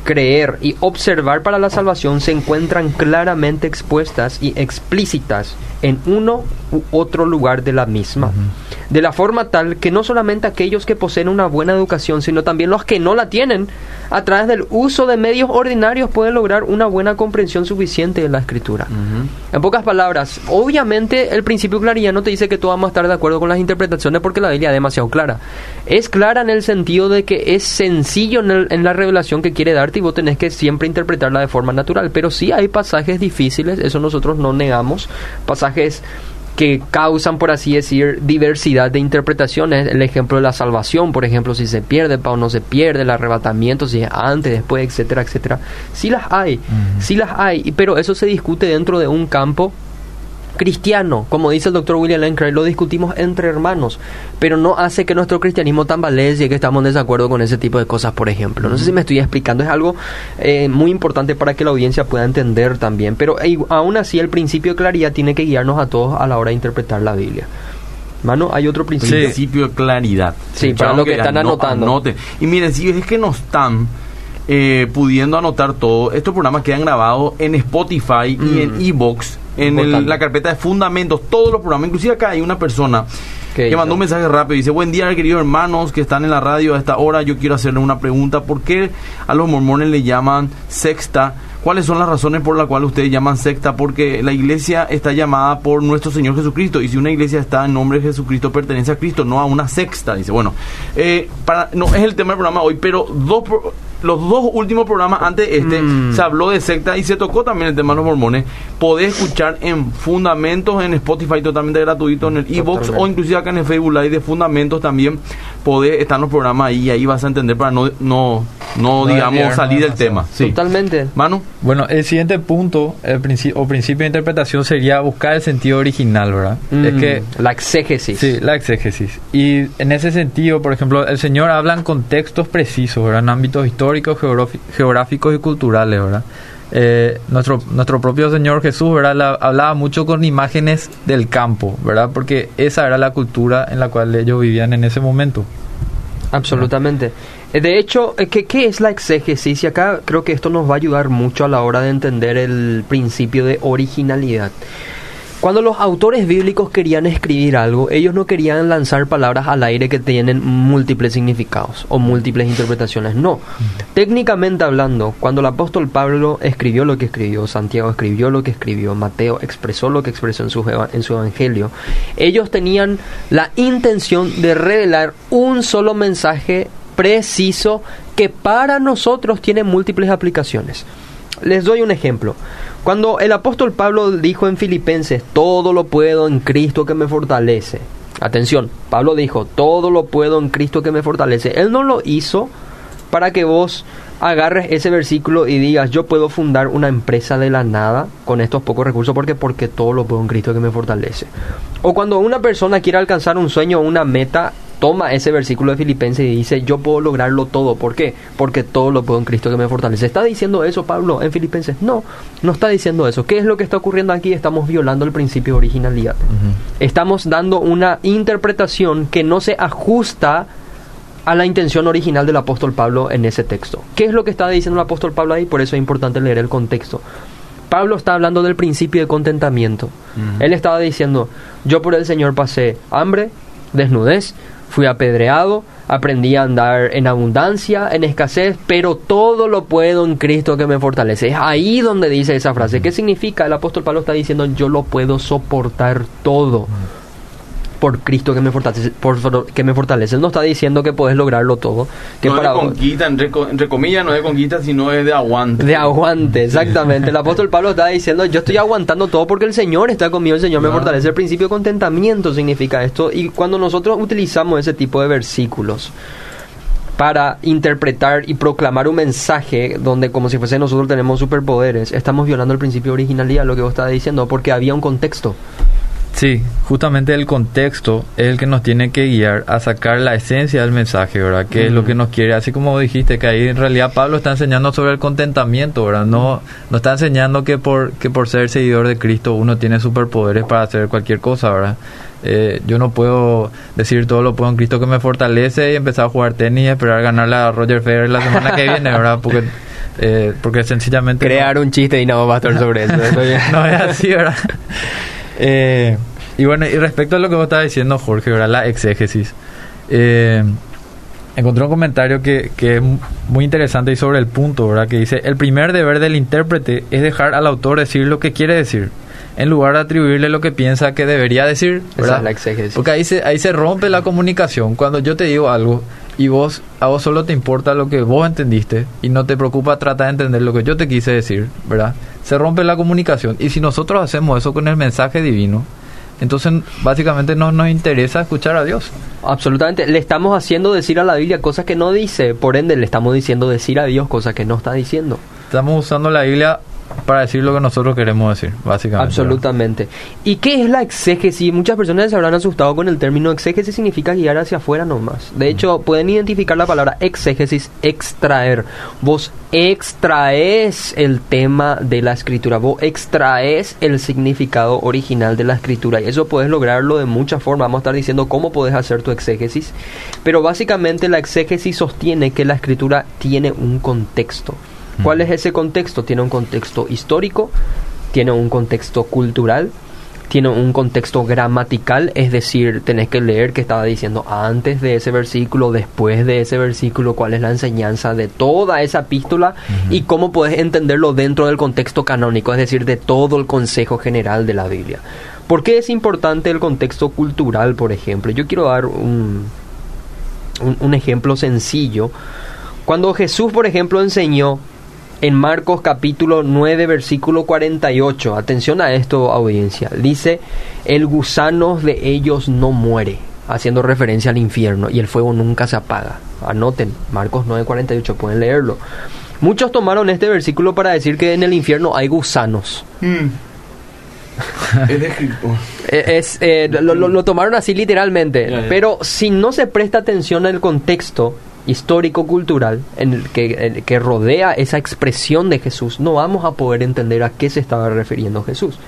creer y observar para la salvación se encuentran claramente expuestas y explícitas en uno u otro lugar de la misma. De la forma tal que no solamente aquellos que poseen una buena educación, sino también los que no la tienen, a través del uso de medios ordinarios pueden lograr una buena comprensión suficiente de la escritura. En pocas palabras, obviamente el principio de claridad no te dice que todos vamos a estar de acuerdo con las interpretaciones porque la Biblia es demasiado clara. Es clara en el sentido de que es sencillo en, el- en la revelación que quiere darte y vos tenés que siempre interpretarla de forma natural. Pero sí hay pasajes difíciles, eso nosotros no negamos, pasajes que causan, por así decir, diversidad de interpretaciones. El ejemplo de la salvación, por ejemplo, si se pierde o no se pierde, el arrebatamiento, si es antes, después, etcétera, etcétera. Sí las hay, sí las hay, pero eso se discute dentro de un campo cristiano, como dice el doctor William Lane Craig, lo discutimos entre hermanos, pero no hace que nuestro cristianismo tambalee y que estamos en desacuerdo con ese tipo de cosas, por ejemplo. No sé si me estoy explicando, es algo eh, muy importante para que la audiencia pueda entender también, pero eh, aún así el principio de claridad tiene que guiarnos a todos a la hora de interpretar la Biblia. Mano, hay otro principio. Principio de claridad. Sí, para lo que están anotando. Y miren, si es que no están eh, pudiendo anotar todo, estos programas quedan grabados en Spotify y en mm. Evox, en la carpeta de fundamentos, todos los programas. Inclusive acá hay una persona que mandó un mensaje rápido. Dice, buen día, queridos hermanos que están en la radio a esta hora. Yo quiero hacerle una pregunta. ¿Por qué a los mormones le llaman sexta? ¿Cuáles son las razones por las cuales ustedes llaman secta? Porque la iglesia está llamada por nuestro Señor Jesucristo. Y si una iglesia está en nombre de Jesucristo, pertenece a Cristo, no a una sexta. Dice, bueno, eh, para, no es el tema del programa hoy, pero dos los dos últimos programas antes de este mm. se habló de secta y se tocó también el tema de los mormones. Podés escuchar en Fundamentos en Spotify totalmente gratuito, en el e-box o inclusive acá en el Facebook Live de Fundamentos también podés estar los programas ahí y ahí vas a entender para no, no, no, digamos, salir del tema. Totalmente. Manu. Bueno, el siguiente punto el principio, o principio de interpretación sería buscar el sentido original, ¿verdad? es mm, que la exégesis. Sí, la exégesis. Y en ese sentido, por ejemplo, el Señor habla en contextos precisos, ¿verdad? En ámbitos históricos geográficos y culturales, ¿verdad? Eh, nuestro, nuestro propio Señor Jesús, ¿verdad? hablaba mucho con imágenes del campo, ¿verdad? Porque esa era la cultura en la cual ellos vivían en ese momento. Absolutamente. Eh, de hecho, eh, ¿qué, ¿qué es la exégesis? Y acá creo que esto nos va a ayudar mucho a la hora de entender el principio de originalidad. Cuando los autores bíblicos querían escribir algo, ellos no querían lanzar palabras al aire que tienen múltiples significados o múltiples interpretaciones. No. Técnicamente hablando, cuando el apóstol Pablo escribió lo que escribió, Santiago escribió lo que escribió, Mateo expresó lo que expresó en su, en su evangelio, ellos tenían la intención de revelar un solo mensaje preciso que para nosotros tiene múltiples aplicaciones. Les doy un ejemplo. Cuando el apóstol Pablo dijo en Filipenses, todo lo puedo en Cristo que me fortalece. Atención, Pablo dijo, todo lo puedo en Cristo que me fortalece. Él no lo hizo para que vos agarres ese versículo y digas, yo puedo fundar una empresa de la nada con estos pocos recursos porque porque todo lo puedo en Cristo que me fortalece. O cuando una persona quiere alcanzar un sueño o una meta, toma ese versículo de Filipenses y dice, yo puedo lograrlo todo. ¿Por qué? Porque todo lo puedo en Cristo que me fortalece. ¿Está diciendo eso Pablo en Filipenses? No, no está diciendo eso. ¿Qué es lo que está ocurriendo aquí? Estamos violando el principio de originalidad. Estamos dando una interpretación que no se ajusta a la intención original del apóstol Pablo en ese texto. ¿Qué es lo que está diciendo el apóstol Pablo ahí? Por eso es importante leer el contexto. Pablo está hablando del principio de contentamiento. Él estaba diciendo, yo por el Señor pasé hambre, desnudez, Fui apedreado, aprendí a andar en abundancia, en escasez, pero todo lo puedo en Cristo que me fortalece. Es ahí donde dice esa frase. ¿Qué significa? El apóstol Pablo está diciendo, yo lo puedo soportar todo por Cristo que me fortalece, por, que me fortalece. Él no está diciendo que puedes lograrlo todo. Que no para de conquista, entre, comillas, no es de conquista, sino es de aguante. De aguante, exactamente. el apóstol Pablo está diciendo, yo estoy aguantando todo porque el Señor está conmigo, el Señor me fortalece. El principio de contentamiento significa esto. Y cuando nosotros utilizamos ese tipo de versículos, para interpretar y proclamar un mensaje donde como si fuese nosotros tenemos superpoderes, estamos violando el principio de originalidad, lo que vos estás diciendo, porque había un contexto. Sí, justamente el contexto es el que nos tiene que guiar a sacar la esencia del mensaje, ¿verdad? Que es lo que nos quiere, así como dijiste, que ahí en realidad Pablo está enseñando sobre el contentamiento, ¿verdad? No, no está enseñando que por, que por ser seguidor de Cristo uno tiene superpoderes para hacer cualquier cosa, ¿verdad? Eh, yo no puedo decir todo lo puedo en Cristo que me fortalece y empezar a jugar tenis y esperar ganar a Roger Federer la semana que viene, ¿verdad? Porque, eh, porque sencillamente... Crear un chiste y no estar sobre eso. no es así, ¿verdad? Eh, y bueno, y respecto a lo que vos estabas diciendo, Jorge, ¿verdad? La exégesis. Eh, encontré un comentario que, que, es muy interesante y sobre el punto, ¿verdad? Que dice, el primer deber del intérprete es dejar al autor decir lo que quiere decir, en lugar de atribuirle lo que piensa que debería decir, ¿verdad? la exégesis. Porque ahí se, ahí se rompe la comunicación. Cuando yo te digo algo y vos, a vos solo te importa lo que vos entendiste y no te preocupa tratar de entender lo que yo te quise decir, ¿verdad? Se rompe la comunicación. Y si nosotros hacemos eso con el mensaje divino, entonces, básicamente no nos interesa escuchar a Dios. Absolutamente. Le estamos haciendo decir a la Biblia cosas que no dice. Por ende, le estamos diciendo decir a Dios cosas que no está diciendo. Estamos usando la Biblia para decir lo que nosotros queremos decir, básicamente. Absolutamente. ¿Y qué es la exégesis? Muchas personas se habrán asustado con el término exégesis, significa guiar hacia afuera nomás. De hecho, pueden identificar la palabra exégesis, extraer. Vos extraes el tema de la escritura, vos extraes el significado original de la escritura. Y eso puedes lograrlo de muchas formas. Vamos a estar diciendo cómo puedes hacer tu exégesis. Pero básicamente la exégesis sostiene que la escritura tiene un contexto. ¿Cuál es ese contexto? Tiene un contexto histórico, tiene un contexto cultural, tiene un contexto gramatical, es decir, tenés que leer qué estaba diciendo antes de ese versículo, después de ese versículo, cuál es la enseñanza de toda esa epístola y cómo puedes entenderlo dentro del contexto canónico, es decir, de todo el consejo general de la Biblia. ¿Por qué es importante el contexto cultural, por ejemplo? Yo quiero dar un, un, un ejemplo sencillo. Cuando Jesús, por ejemplo, enseñó en Marcos capítulo 9 versículo 48. Atención a esto audiencia. Dice, el gusano de ellos no muere, haciendo referencia al infierno, y el fuego nunca se apaga. Anoten, Marcos 9 48, pueden leerlo. Muchos tomaron este versículo para decir que en el infierno hay gusanos. Mm. es, eh, lo, lo, lo, tomaron así literalmente, pero si no se presta atención al contexto histórico-cultural en el que, que rodea esa expresión de Jesús, no vamos a poder entender a qué se estaba refiriendo Jesús.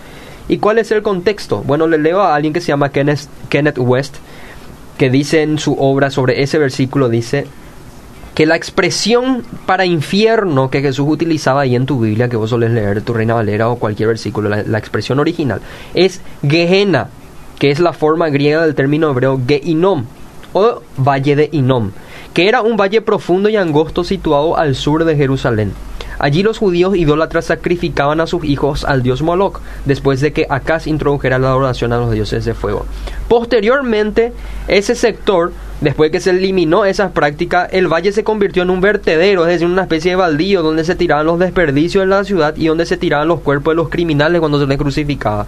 ¿Y cuál es el contexto? Bueno, le leo a alguien que se llama Kenneth, Kenneth West, que dice en su obra sobre ese versículo, dice que la expresión para infierno que Jesús utilizaba ahí en tu Biblia, que vos solés leer, tu Reina Valera o cualquier versículo, la, la expresión original, es Gehenna, que es la forma griega del término hebreo Geinom, o Valle de Inom, que era un valle profundo y angosto situado al sur de Jerusalén. Allí los judíos idólatras sacrificaban a sus hijos al dios Moloch, después de que Acaz introdujera la adoración a los dioses de fuego. Posteriormente, ese sector, después que se eliminó esa práctica, el valle se convirtió en un vertedero, es decir, una especie de baldío donde se tiraban los desperdicios de la ciudad y donde se tiraban los cuerpos de los criminales cuando se les crucificaba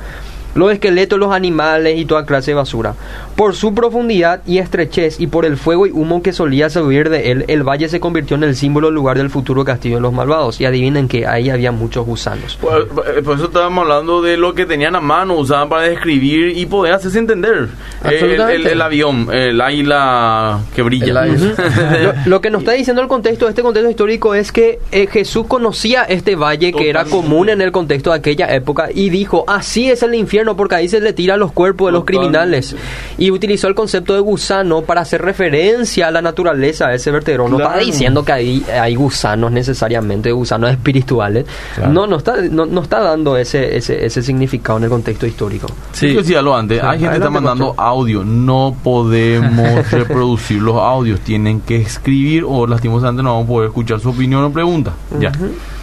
los esqueletos, los animales y toda clase de basura. Por su profundidad y estrechez y por el fuego y humo que solía subir de él, el valle se convirtió en el símbolo lugar del futuro castillo de los malvados. Y adivinen que ahí había muchos gusanos. Por, por eso estábamos hablando de lo que tenían a mano, usaban para describir y poder hacerse entender. El, el, el, avión, el águila que brilla. Uh -huh. lo, lo, que nos está diciendo el contexto, este contexto histórico, es que eh, Jesús conocía este valle que era común en el contexto de aquella época y dijo, así es el infierno porque ahí se le tira los cuerpos de los criminales. Y utilizó el concepto de gusano para hacer referencia a la naturaleza de ese vertedero. No claro. está diciendo que hay, hay gusanos necesariamente, gusanos espirituales. Claro. No, no está, no, no, está dando ese, ese, ese significado en el contexto histórico. Sí, yo decía lo antes. Sí. Hay gente que está mandando audio. No podemos reproducir los audios. Tienen que escribir o lastimosamente no vamos a poder escuchar su opinión o pregunta. Uh -huh. Ya.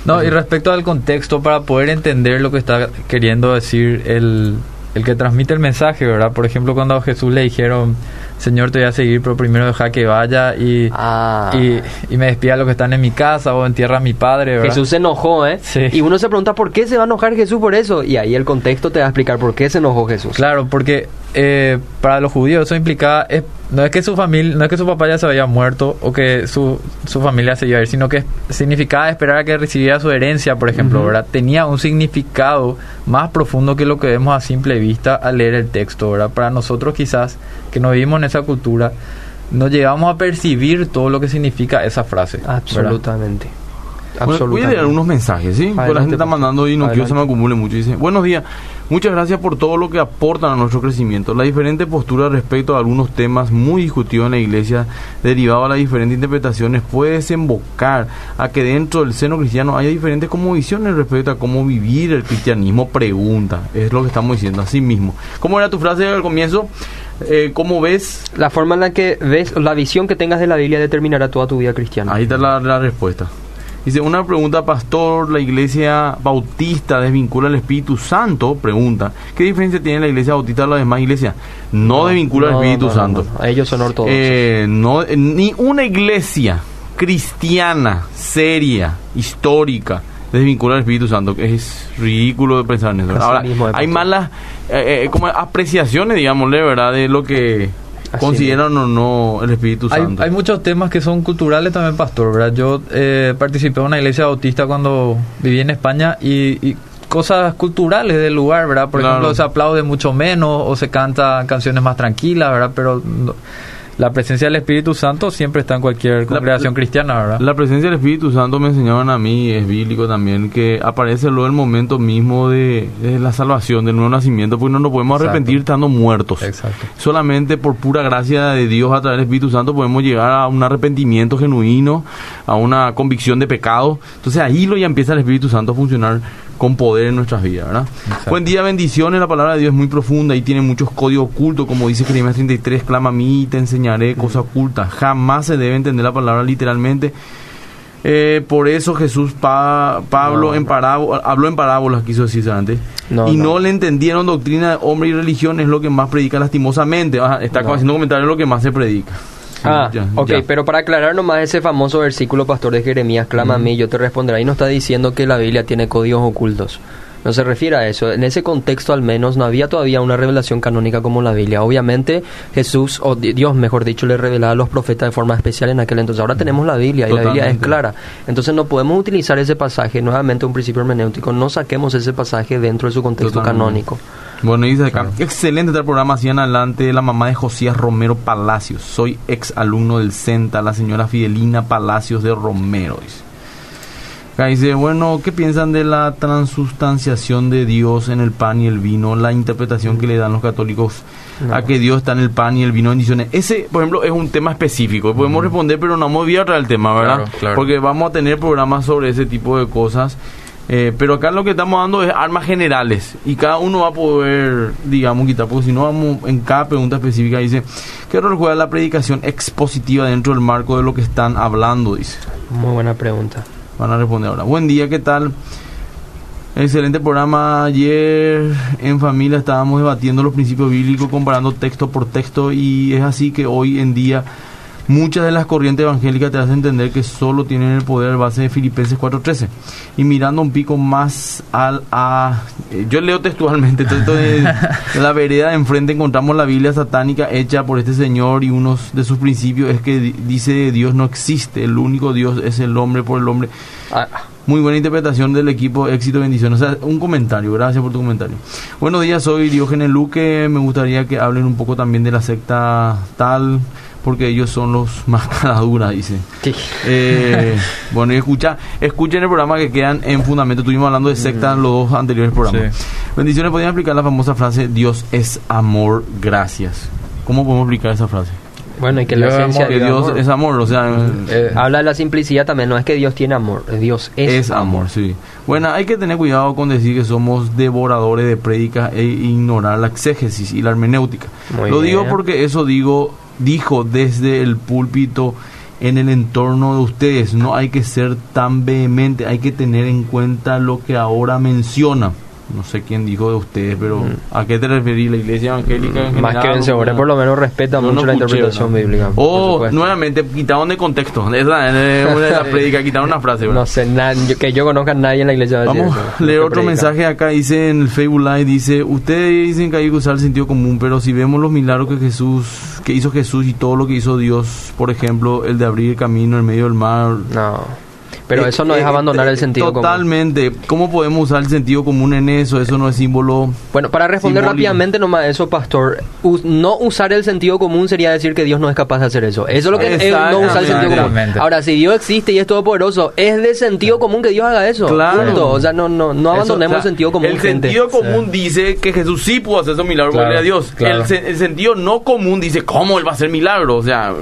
No, y respecto al contexto, para poder entender lo que está queriendo decir el, el que transmite el mensaje, ¿verdad? Por ejemplo, cuando a Jesús le dijeron, Señor, te voy a seguir, pero primero deja que vaya y, ah. y, y, me despida los que están en mi casa o entierra a mi padre, ¿verdad? Jesús se enojó, ¿eh? Sí. Y uno se pregunta, ¿por qué se va a enojar Jesús por eso? Y ahí el contexto te va a explicar por qué se enojó Jesús. Claro, porque eh, para los judíos eso implicaba... Es, no es que su familia, no es que su papá ya se había muerto o que su, su familia se iba a ir, sino que significaba esperar a que recibiera su herencia, por ejemplo, uh -huh. ¿verdad? Tenía un significado más profundo que lo que vemos a simple vista al leer el texto, ¿verdad? Para nosotros quizás que no vivimos en esa cultura, no llegamos a percibir todo lo que significa esa frase. Absolutamente. Bueno, voy a leer unos mensajes, ¿sí? Porque la gente está mandando y no quiero que se me acumule mucho. Dice, buenos días, muchas gracias por todo lo que aportan a nuestro crecimiento. La diferente postura respecto a algunos temas muy discutidos en la iglesia, derivado a las diferentes interpretaciones, puede desembocar a que dentro del seno cristiano haya diferentes como visiones respecto a cómo vivir el cristianismo. Pregunta, es lo que estamos diciendo así mismo. ¿Cómo era tu frase al comienzo? Eh, ¿Cómo ves? La forma en la que ves, la visión que tengas de la Biblia determinará toda tu vida cristiana. Ahí está la, la respuesta. Dice, una pregunta, pastor, la iglesia bautista desvincula al Espíritu Santo, pregunta, ¿qué diferencia tiene la iglesia bautista de las demás iglesias? No, no desvincula no, al Espíritu no, Santo. Ellos son ortodoxos. Eh, no, ni una iglesia cristiana, seria, histórica, desvincula al Espíritu Santo. Es ridículo de pensar en eso. Ahora, hay malas eh, eh, como apreciaciones, digámosle, ¿verdad? De lo que consideran o no el Espíritu Hay, Santo. hay muchos temas que son culturales también, pastor, ¿verdad? Yo eh, participé en una iglesia bautista cuando viví en España y, y cosas culturales del lugar, ¿verdad? Por Claro. ejemplo, se aplaude mucho menos o se canta canciones más tranquilas, ¿verdad? Pero no- la presencia del Espíritu Santo siempre está en cualquier congregación cristiana, ¿verdad? La presencia del Espíritu Santo me enseñaban a mí, es bíblico también, que aparece luego el momento mismo de, de la salvación, del nuevo nacimiento, porque no nos podemos Exacto. arrepentir estando muertos. Exacto. Solamente por pura gracia de Dios a través del Espíritu Santo podemos llegar a un arrepentimiento genuino, a una convicción de pecado. Entonces ahí lo ya empieza el Espíritu Santo a funcionar con poder en nuestras vidas, ¿verdad? Exacto. Buen día, bendiciones. La palabra de Dios es muy profunda y tiene muchos códigos ocultos, como dice Jeremías 33, clama a mí y te enseñaré cosas ocultas. Jamás se debe entender la palabra literalmente. Eh, por eso Jesús, Pa- Pablo, No, en parábola, habló en parábolas, quiso decirse antes. No, y no. le entendieron doctrina de hombre y religión, es lo que más predica lastimosamente. Ajá, está haciendo comentarios lo que más se predica. Ah, ya, ok, ya. pero para aclarar nomás ese famoso versículo, pastor de Jeremías, clama a mí, yo te responderé. Ahí no está diciendo que la Biblia tiene códigos ocultos. No se refiere a eso. En ese contexto al menos no había todavía una revelación canónica como la Biblia. Obviamente Jesús, o di- Dios mejor dicho, le revelaba a los profetas de forma especial en aquel entonces. Ahora tenemos la Biblia y la Biblia es clara. Entonces no podemos utilizar ese pasaje, nuevamente un principio hermenéutico, no saquemos ese pasaje dentro de su contexto Totalmente. canónico. Bueno, dice acá, excelente tal programa, hacían adelante la mamá de Josías Romero Palacios. Soy ex alumno del CENTA, la señora Fidelina Palacios de Romero. Dice. Acá dice, bueno, ¿qué piensan de la transustanciación de Dios en el pan y el vino? La interpretación que le dan los católicos No. a que Dios está en el pan y el vino bendiciones. Ese, por ejemplo, es un tema específico. Podemos responder, pero no vamos a el tema, ¿verdad? Claro, claro. Porque vamos a tener programas sobre ese tipo de cosas. Eh, pero acá lo que estamos dando es armas generales y cada uno va a poder, digamos, quitar, porque si no vamos en cada pregunta específica, dice, ¿qué rol juega la predicación expositiva dentro del marco de lo que están hablando? Dice. Muy buena pregunta. Van a responder ahora. Buen día, ¿qué tal? Excelente programa. Ayer en familia estábamos debatiendo los principios bíblicos, comparando texto por texto, y es así que hoy en día muchas de las corrientes evangélicas te hacen entender que solo tienen el poder base de Filipenses 4.13. Y mirando un pico más al a... eh, Yo leo textualmente, de la vereda de enfrente encontramos la Biblia satánica hecha por este señor y uno de sus principios es que di- dice Dios no existe, el único Dios es el hombre por el hombre. Ah, Muy buena interpretación del equipo, éxito, bendición. O sea, un comentario, gracias por tu comentario. Buenos días, soy Diógenes Luque. Me gustaría que hablen un poco también de la secta tal, porque ellos son los más caraduras, dice. sí. Eh, bueno, y escucha, escuchen el programa que quedan en fundamento. Estuvimos hablando de secta en los dos anteriores programas. Sí. Bendiciones, ¿podrían explicar la famosa frase Dios es amor, gracias? ¿Cómo podemos explicar esa frase? Bueno, y que Dios la es esencia amor, Que de Dios amor. es amor, o sea, Eh, Habla de la simplicidad también, no es que Dios tiene amor, Dios es, Es amor, sí. Bueno, hay que tener cuidado con decir que somos devoradores de prédicas e ignorar la exégesis y la hermenéutica. Muy Lo digo porque eso digo, dijo desde el púlpito en el entorno de ustedes. No hay que ser tan vehemente, hay que tener en cuenta lo que ahora menciona. No sé quién dijo de ustedes, pero ¿a qué te referís? ¿La iglesia evangélica? en Mm. Más que vencedores, por lo menos respeta mucho no la escuché, interpretación ¿no? bíblica. por O nuevamente quitaron de contexto. Esa es una de las prédicas, quitaron una frase. ¿verdad? No sé, na- yo- que yo conozca a nadie en la iglesia. Vamos a leer otro predica. mensaje acá, dice en el Facebook Live, dice, ustedes dicen que hay que usar el sentido común, pero si vemos los milagros que Jesús, que hizo Jesús y todo lo que hizo Dios, por ejemplo, el de abrir el camino en medio del mar. No. Pero eh, eso no es eh, abandonar eh, el sentido común. Totalmente. ¿Cómo podemos usar el sentido común en eso? Eso no es símbolo. Bueno, para responder Simbólico. rápidamente nomás eso, pastor, us- no usar el sentido común sería decir que Dios no es capaz de hacer eso. Eso es lo que es no usar el sentido común. Ahora, si Dios existe y es todopoderoso, es de sentido común que Dios haga eso. Claro. Punto. O sea, no, no, no Eso, abandonemos o sea, el sentido común, El gente. sentido común dice que Jesús sí pudo hacer esos milagros, Claro, a Dios. claro. El, se- el sentido no común dice, ¿cómo él va a hacer milagros? O sea,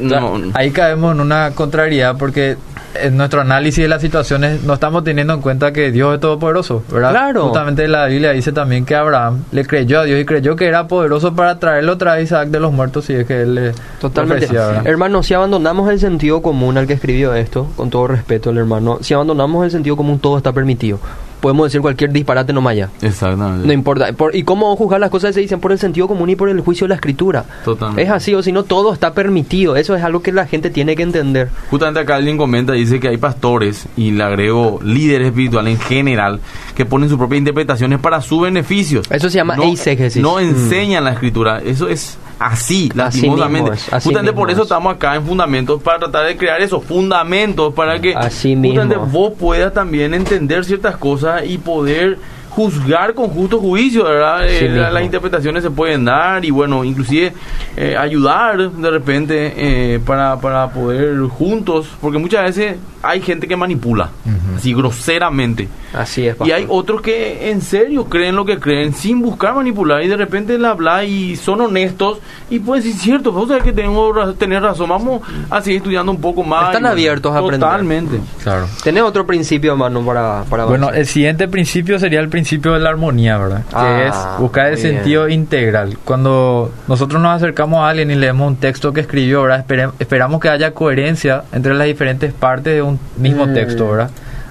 no. Ahí caemos en una contrariedad porque en nuestro análisis de las situaciones no estamos teniendo en cuenta que Dios es todopoderoso, ¿verdad? Claro. Justamente la Biblia dice también que Abraham le creyó a Dios y creyó que era poderoso para traerlo otra vez a Isaac de los muertos si es que él le Totalmente. Hermano, si abandonamos el sentido común al que escribió esto, con todo respeto al hermano, si abandonamos el sentido común, todo está permitido. Podemos decir cualquier disparate nomás ya. Exactamente. No importa. Por- ¿Y cómo juzgar las cosas se dicen? Por el sentido común y por el juicio de la escritura. Totalmente. Es así, o si no, todo está permitido. Eso es algo que la gente tiene que entender. Justamente acá alguien comenta, dice que hay pastores, y le agrego líderes espirituales en general, que ponen sus propias interpretaciones para su beneficio. Eso se llama no, eisegesis. No Mm. enseñan la escritura. Eso es así, Así lastimosamente. mismo es, así justamente por eso es. estamos acá en Fundamentos, para tratar de crear esos fundamentos, para que Así justamente mismo. vos puedas también entender ciertas cosas y poder juzgar con justo juicio, ¿verdad? Sí Eh, la- las interpretaciones se pueden dar y bueno, inclusive eh, ayudar de repente eh, para, para poder juntos, porque muchas veces hay gente que manipula, así groseramente. Así es, Y hay otros que en serio creen lo que creen sin buscar manipular y de repente le habla y son honestos y pues sí es cierto, vos sabés que tengo tener razón, vamos a seguir estudiando un poco más. Están y abiertos a aprender. Totalmente. Claro. ¿Tenés otro principio, mano, para, para Bueno, avanzar? el siguiente principio sería el principio de la armonía, ¿verdad? Ah, que es buscar el bien. sentido integral. Cuando nosotros nos acercamos a alguien y leemos un texto que escribió, ¿verdad? Espere- esperamos que haya coherencia entre las diferentes partes de un mismo Mm. texto, ¿verdad?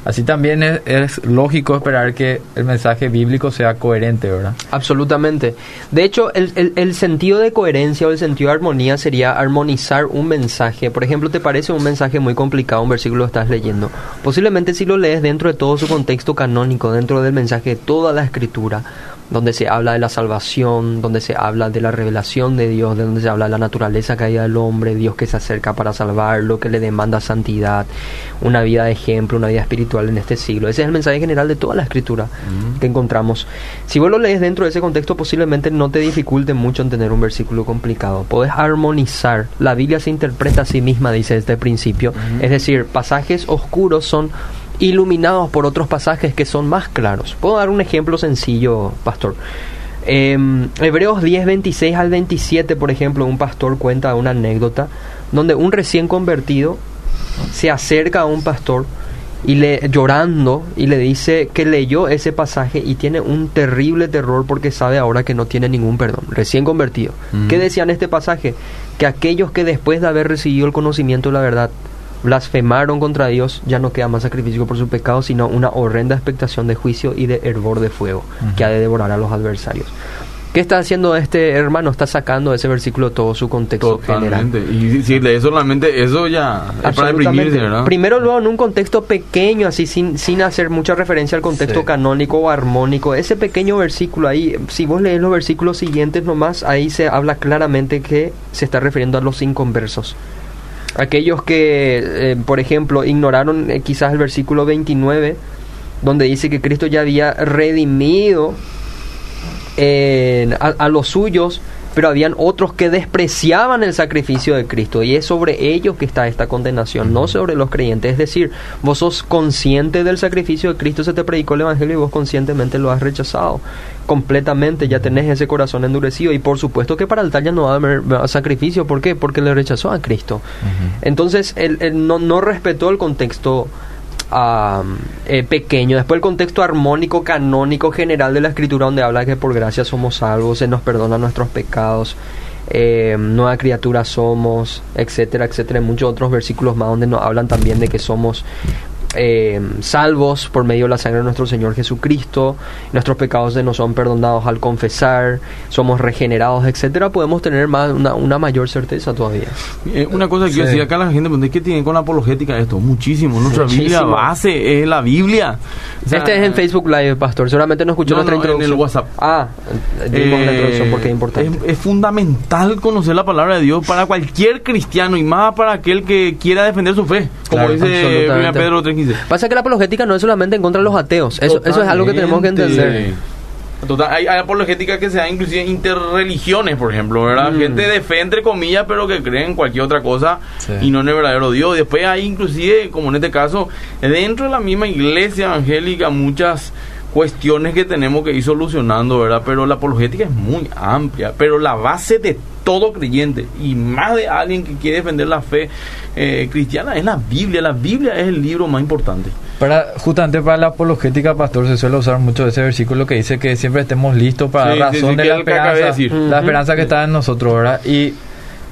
Así también es, lógico esperar que el mensaje bíblico sea coherente, ¿verdad? Absolutamente. De hecho, el sentido de coherencia o el sentido de armonía sería armonizar un mensaje. Por ejemplo, ¿te parece un mensaje muy complicado, un versículo que estás leyendo? Posiblemente si lo lees dentro de todo su contexto canónico, dentro del mensaje de toda la escritura, donde se habla de la salvación, donde se habla de la revelación de Dios, de donde se habla de la naturaleza caída del hombre, Dios que se acerca para salvarlo, que le demanda santidad, una vida de ejemplo, una vida espiritual en este siglo. Ese es el mensaje general de toda la escritura que encontramos. Si vos lo lees dentro de ese contexto, posiblemente no te dificulte mucho entender un versículo complicado. Podés armonizar. La Biblia se interpreta a sí misma, dice desde el principio. Es decir, pasajes oscuros son iluminados por otros pasajes que son más claros. Puedo dar un ejemplo sencillo, pastor. Em, Hebreos 10, 26 al 27, por ejemplo, un pastor cuenta una anécdota donde un recién convertido se acerca a un pastor y le llorando y le dice que leyó ese pasaje y tiene un terrible terror porque sabe ahora que no tiene ningún perdón, recién convertido. Mm. ¿Qué decía en este pasaje? Que aquellos que después de haber recibido el conocimiento de la verdad blasfemaron contra Dios, ya no queda más sacrificio por su pecado, sino una horrenda expectación de juicio y de hervor de fuego que ha de devorar a los adversarios. ¿Qué está haciendo este hermano? Está sacando de ese versículo todo su contexto general. Y si, si lees solamente eso ya es para deprimirse, ¿verdad? Primero luego en un contexto pequeño, así sin, sin hacer mucha referencia al contexto Sí. canónico o armónico. Ese pequeño versículo ahí, si vos lees los versículos siguientes nomás, ahí se habla claramente que se está refiriendo a los inconversos. Aquellos que, eh, por ejemplo, ignoraron eh, quizás el versículo 29, donde dice que Cristo ya había redimido en- a, a los suyos, pero habían otros que despreciaban el sacrificio de Cristo y es sobre ellos que está esta condenación, no sobre los creyentes. Es decir, vos sos consciente del sacrificio de Cristo, se te predicó el Evangelio y vos conscientemente lo has rechazado completamente, ya tenés ese corazón endurecido y por supuesto que para el tal ya no va a haber sacrificio, ¿por qué? Porque le rechazó a Cristo. Entonces, él, él no, no respetó el contexto eh, pequeño. Después el contexto armónico, canónico, general de la escritura, donde habla que por gracia somos salvos, se nos perdonan nuestros pecados, eh, nueva criatura somos, etcétera, etcétera. Y muchos otros versículos más donde nos hablan también de que somos eh, salvos por medio de la sangre de nuestro Señor Jesucristo, nuestros pecados de nos son perdonados al confesar, somos regenerados, etcétera, podemos tener más, una, una mayor certeza todavía. Eh, una cosa que yo Sí. decía acá la gente, pues, ¿qué tiene con la apologética esto? Muchísimo. Nuestra Muchísimo. Biblia base es la Biblia. O sea, este es en Facebook Live, pastor. Seguramente no escuchó No, nuestra no, en introducción. el WhatsApp. Ah, eh, la introducción porque es importante. Es, es fundamental conocer la palabra de Dios para cualquier cristiano y más para aquel que quiera defender su fe, como Claro, dice absolutamente. 1 Pedro 3.15. Pasa que la apologética no es solamente en contra de los ateos. Eso, eso es algo que tenemos que entender. Total, hay, hay apologética que se da inclusive interreligiones, por ejemplo, ¿verdad? Mm. Gente de fe, entre comillas, pero que creen en cualquier otra cosa Sí. y no en el verdadero Dios. Después hay inclusive, como en este caso, dentro de la misma iglesia evangélica, muchas cuestiones que tenemos que ir solucionando, ¿verdad? Pero la apologética es muy amplia, pero la base de todo creyente y más de alguien que quiere defender la fe eh, cristiana es la Biblia. La Biblia es el libro más importante. Para, justamente para la apologética, pastor, se suele usar mucho ese versículo que dice que siempre estemos listos para Sí, la razón sí, de la de esperanza, decir. La esperanza que está en nosotros, ¿verdad? Y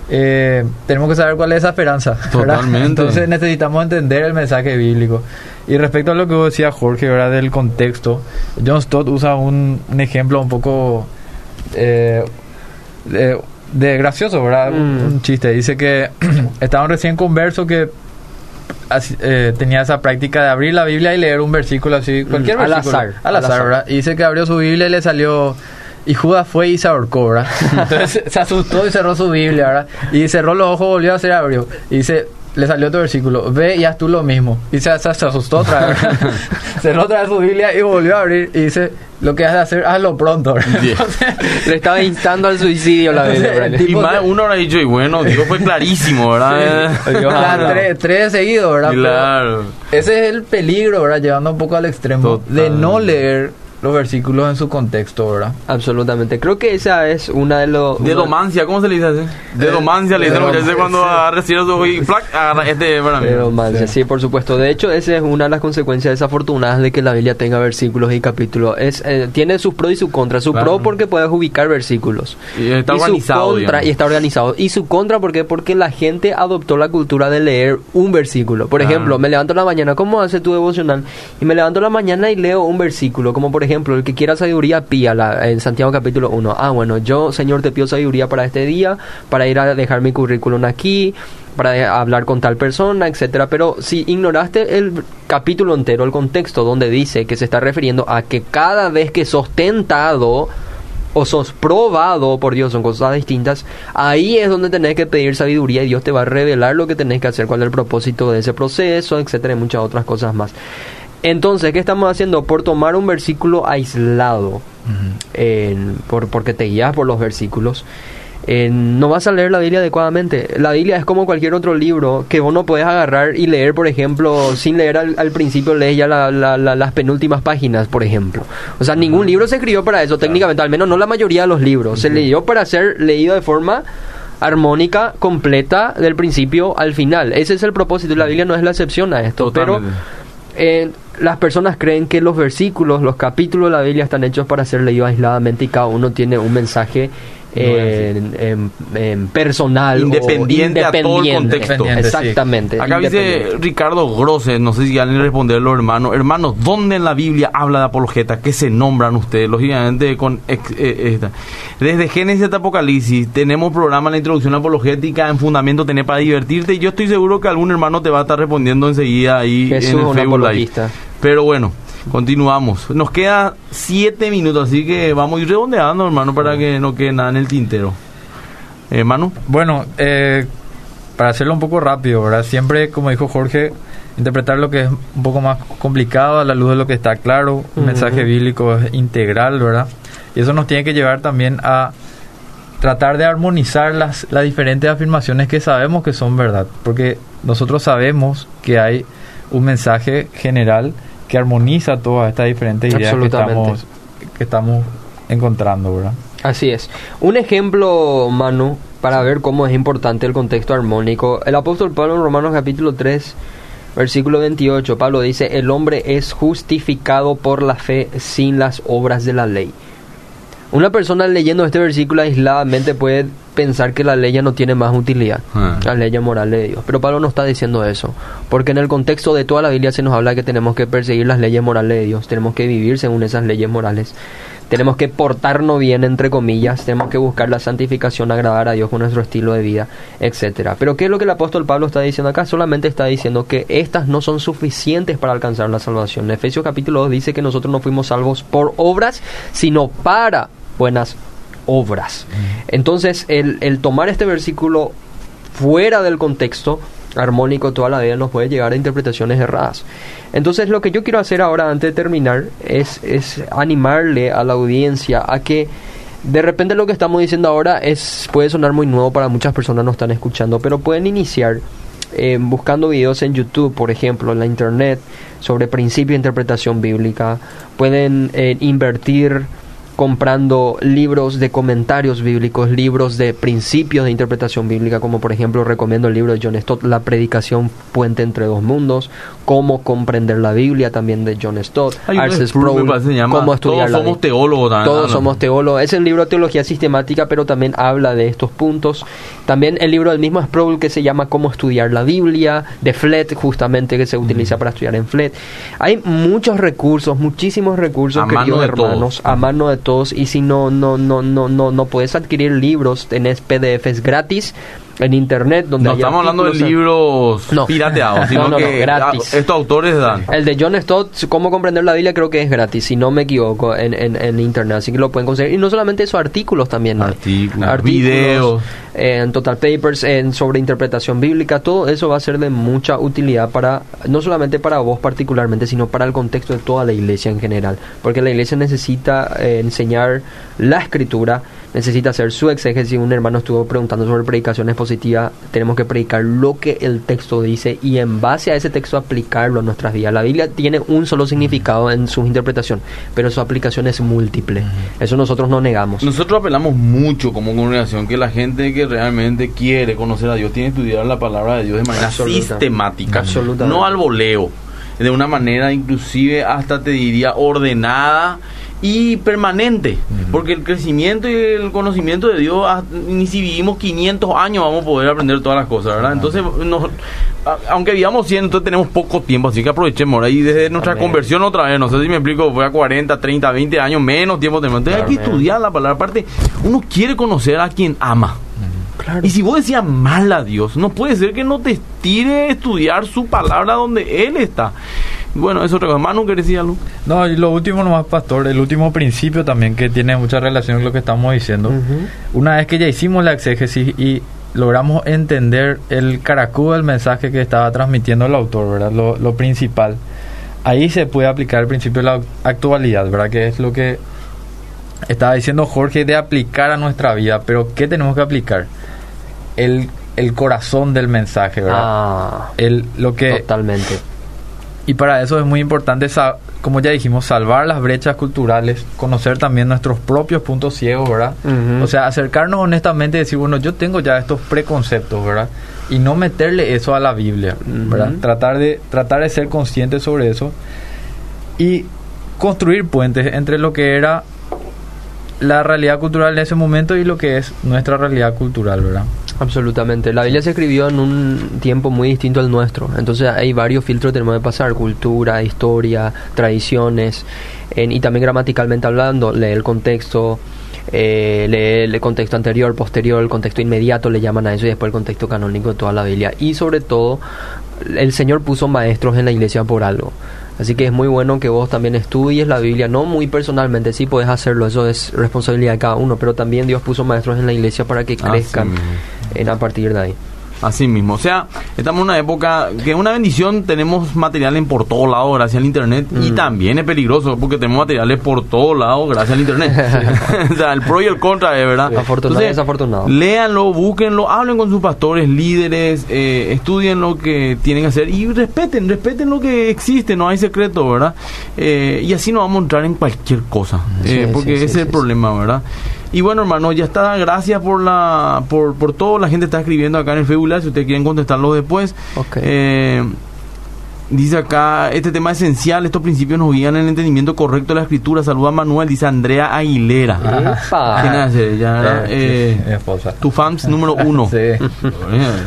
eh, tenemos que saber cuál es esa esperanza, ¿verdad? Totalmente. Entonces necesitamos entender el mensaje bíblico. Y respecto a lo que vos decías, Jorge, ¿verdad? Del contexto, John Stott usa un, un ejemplo un poco eh, de, de gracioso, ¿verdad? Un- Mm. Un chiste. Dice que estaba un recién converso que así, eh, tenía esa práctica de abrir la Biblia y leer un versículo así, cualquier Mm, al versículo. azar, Al al azar, azar. ¿verdad? Y dice que abrió su Biblia y le salió Y Judas fue y se ahorcó, ¿verdad? Entonces se asustó y cerró su Biblia, ¿verdad? Y cerró los ojos, volvió a hacer abrió. Y dice, le salió otro versículo, ve y haz tú lo mismo. Y se, se, se asustó otra vez. cerró otra vez su Biblia y volvió a abrir y dice, lo que has de hacer, hazlo pronto. Sí. Entonces, Le estaba instando al suicidio la ahí. Y más uno habrá dicho, y bueno, Dios fue clarísimo, ¿verdad? Dios la habla. tres, tres seguidos, ¿verdad? Pero Claro. Ese es el peligro, ¿verdad? Llevando un poco al extremo de no leer los versículos en su contexto, ¿verdad? Absolutamente. Creo que esa es una de los... De domancia, ¿cómo se le dice así? De domancia le dicen cuando los ojos y ¡plac! agarra este para mí. De romancia, Sí. sí, por supuesto. De hecho, esa es una de las consecuencias desafortunadas de que la Biblia tenga versículos y capítulos. Es, eh, tiene sus pros y sus contras. Su Claro. pro porque puedes ubicar versículos. Y está su organizado, contra, y está organizado. Y su contra, ¿por qué? Porque la gente adoptó la cultura de leer un versículo. Por Ah. ejemplo, me levanto en la mañana, ¿cómo hace tu devocional? Y me levanto en la mañana y leo un versículo, como por ejemplo, el que quiera sabiduría, píala, en Santiago capítulo 1. Ah, bueno, yo, Señor, te pido sabiduría para este día, para ir a dejar mi currículum aquí, para hablar con tal persona, etcétera. Pero si ignoraste el capítulo entero, el contexto donde dice que se está refiriendo a que cada vez que sos tentado o sos probado por Dios, son cosas distintas, ahí es donde tenés que pedir sabiduría y Dios te va a revelar lo que tenés que hacer, cuál es el propósito de ese proceso, etcétera, y muchas otras cosas más. Entonces, ¿qué estamos haciendo? Por tomar un versículo aislado, en- por, porque te guías por los versículos, eh, no vas a leer la Biblia adecuadamente. La Biblia es como cualquier otro libro que vos no puedes agarrar y leer, por ejemplo, sin leer al, al principio, lees ya la- la- la- las penúltimas páginas, por ejemplo. O sea, ningún libro se escribió para eso, técnicamente, al menos no la mayoría de los libros. Se leyó para ser leído de forma armónica, completa, del principio al final. Ese es el propósito y la Biblia no es la excepción a esto. Pero Totalmente. eh, las personas creen que los versículos, los capítulos de la Biblia están hechos para ser leídos aisladamente y cada uno tiene un mensaje eh, en- en personal o Independiente a todo el independiente. contexto. Independiente, sí. Exactamente. Acá dice independiente. Ricardo Grosse, no sé si alguien responde a los hermanos. Hermanos, ¿dónde en la Biblia habla de apologeta? ¿Qué se nombran ustedes? Lógicamente, con ex- eh, esta. desde Génesis hasta Apocalipsis, tenemos programa la introducción apologética en Fundamento Tener para divertirte. Y yo estoy seguro que algún hermano te va a estar respondiendo enseguida ahí Jesús, en el Facebook Live. Pero bueno, continuamos. Nos queda siete minutos, así que vamos a ir redondeando, hermano, para que no quede nada en el tintero. Hermano. Bueno, eh, para hacerlo un poco rápido, ¿verdad? Siempre, como dijo Jorge, interpretar lo que es un poco más complicado a la luz de lo que está claro. Un mensaje bíblico es integral, ¿verdad? Y eso nos tiene que llevar también a tratar de armonizar las, las diferentes afirmaciones que sabemos que son verdad. Porque nosotros sabemos que hay un mensaje general que armoniza todas estas diferentes ideas que Absolutamente. estamos, que estamos encontrando, ¿verdad? Así es. Un ejemplo, Manu, para ver cómo es importante el contexto armónico. El apóstol Pablo en Romanos capítulo 3, versículo 28, Pablo dice, el hombre es justificado por la fe sin las obras de la ley. Una persona leyendo este versículo aisladamente puede pensar que la ley ya no tiene más utilidad, Ah. la ley moral de Dios. Pero Pablo no está diciendo eso, porque en el contexto de toda la Biblia se nos habla que tenemos que perseguir las leyes morales de Dios, tenemos que vivir según esas leyes morales, tenemos que portarnos bien, entre comillas, tenemos que buscar la santificación, agradar a Dios con nuestro estilo de vida, etcétera. Pero ¿qué es lo que el apóstol Pablo está diciendo acá? Solamente está diciendo que estas no son suficientes para alcanzar la salvación. En Efesios capítulo 2 dice que nosotros no fuimos salvos por obras, sino para buenas obras. Entonces, el, el tomar este versículo fuera del contexto armónico toda la vida nos puede llegar a interpretaciones erradas. Entonces, lo que yo quiero hacer ahora, antes de terminar, es, es animarle a la audiencia a que de repente lo que estamos diciendo ahora es puede sonar muy nuevo para muchas personas no están escuchando, pero pueden iniciar eh, buscando videos en YouTube, por ejemplo, en la internet, sobre principio de interpretación bíblica. Pueden eh, invertir comprando libros de comentarios bíblicos, libros de principios de interpretación bíblica, como por ejemplo recomiendo el libro de John Stott, La predicación puente entre dos mundos, cómo comprender la Biblia también de John Stott. Sproul, se llama cómo estudiar Todos la somos teólogos también, Todos somos teólogos. Es el libro de teología sistemática, pero también habla de estos puntos. También el libro del mismo Sproul que se llama Cómo estudiar la Biblia, de FLET, justamente que se utiliza para estudiar en FLET. Hay muchos recursos, muchísimos recursos, A queridos hermanos, todos. a mano de Y si no, no, no, no, no, no puedes adquirir libros, tenés PDFs gratis en internet donde No estamos hablando de libros No. pirateados, sino No, no, no, que gratis. ah, estos autores dan. El de John Stott, Cómo comprender la Biblia, creo que es gratis, si no me equivoco, en, en, en internet. Así que lo pueden conseguir. Y no solamente eso, artículos también. Artículos, videos. En Total Papers, en sobre interpretación bíblica, todo eso va a ser de mucha utilidad para, no solamente para vos particularmente, sino para el contexto de toda la iglesia en general. Porque la iglesia necesita eh, enseñar la escritura, necesita hacer su exégesis. Un hermano estuvo preguntando sobre predicación expositiva. Tenemos que predicar lo que el texto dice y en base a ese texto aplicarlo a nuestras vidas. La Biblia tiene un solo significado en su interpretación, pero su aplicación es múltiple. Eso nosotros no negamos. Nosotros apelamos mucho como congregación que la gente que realmente quiere conocer a Dios tiene que estudiar la palabra de Dios de manera Absoluta. sistemática, Absolutamente. no al voleo, de una manera inclusive hasta te diría ordenada y permanente, porque el crecimiento y el conocimiento de Dios, ah, ni si vivimos 500 años vamos a poder aprender todas las cosas, ¿verdad? Entonces, nos- a- aunque vivamos 100, entonces tenemos poco tiempo, así que aprovechemos, ¿verdad? Y desde nuestra Amén. conversión otra vez, no sé si me explico, fue a 40, 30, 20 años, menos tiempo tenemos. Entonces hay que estudiar la palabra. Aparte, uno quiere conocer a quien ama. Claro. Y si vos decías mal a Dios, no puede ser que no te estire estudiar su palabra donde Él está. Bueno, eso otra cosa. Manu, ¿querés decir algo? No, y lo último nomás, pastor, el último principio también que tiene mucha relación con lo que estamos diciendo. Una vez que ya hicimos la exégesis y logramos entender el caracudo del mensaje que estaba transmitiendo el autor, ¿verdad? Lo, lo principal. Ahí se puede aplicar el principio de la actualidad, ¿verdad? Que es lo que estaba diciendo Jorge de aplicar a nuestra vida. Pero ¿qué tenemos que aplicar? El, el corazón del mensaje, ¿verdad? Ah, El, lo que totalmente. Y para eso es muy importante, como ya dijimos, salvar las brechas culturales, conocer también nuestros propios puntos ciegos, ¿verdad? O sea, acercarnos honestamente y decir, bueno, yo tengo ya estos preconceptos, ¿verdad? Y no meterle eso a la Biblia, ¿verdad? Tratar de, tratar de ser conscientes sobre eso y construir puentes entre lo que era la realidad cultural de ese momento y lo que es nuestra realidad cultural, ¿verdad? Absolutamente. La Biblia se escribió en un tiempo muy distinto al nuestro. Entonces hay varios filtros que tenemos que pasar. Cultura, historia, tradiciones. en- y también gramaticalmente hablando, leer el contexto, eh, leer el contexto anterior, posterior, el contexto inmediato, le llaman a eso, y después el contexto canónico de toda la Biblia. Y sobre todo, el Señor puso maestros en la iglesia por algo. Así que es muy bueno que vos también estudies la Biblia, no muy personalmente, sí podés hacerlo, eso es responsabilidad de cada uno, pero también Dios puso maestros en la iglesia para que Así crezcan en, a partir de ahí. Así mismo. O sea, estamos en una época que es una bendición. Tenemos materiales por todos lados gracias al Internet. Y Mm. también es peligroso porque tenemos materiales por todos lados gracias al Internet. o sea, el pro y el contra, de verdad. Afortunado desafortunado. Léanlo, búsquenlo, hablen con sus pastores, líderes, eh, estudien lo que tienen que hacer y respeten, respeten lo que existe, no hay secreto, ¿verdad? Eh, y así no vamos a entrar en cualquier cosa. Sí, eh, porque sí, sí, ese es el problema, ¿verdad? Y bueno, hermano, ya está. Gracias por la por, por todo. La gente está escribiendo acá en el Facebook Live, Si ustedes quieren contestarlo después. Ok. Eh, dice acá, este tema es esencial. Estos principios nos guían en el entendimiento correcto de la escritura. Saluda a Manuel, dice Andrea Aguilera. ¿Quién hace? Ella, Eh, eh, esposa. tu fans número uno. Sí.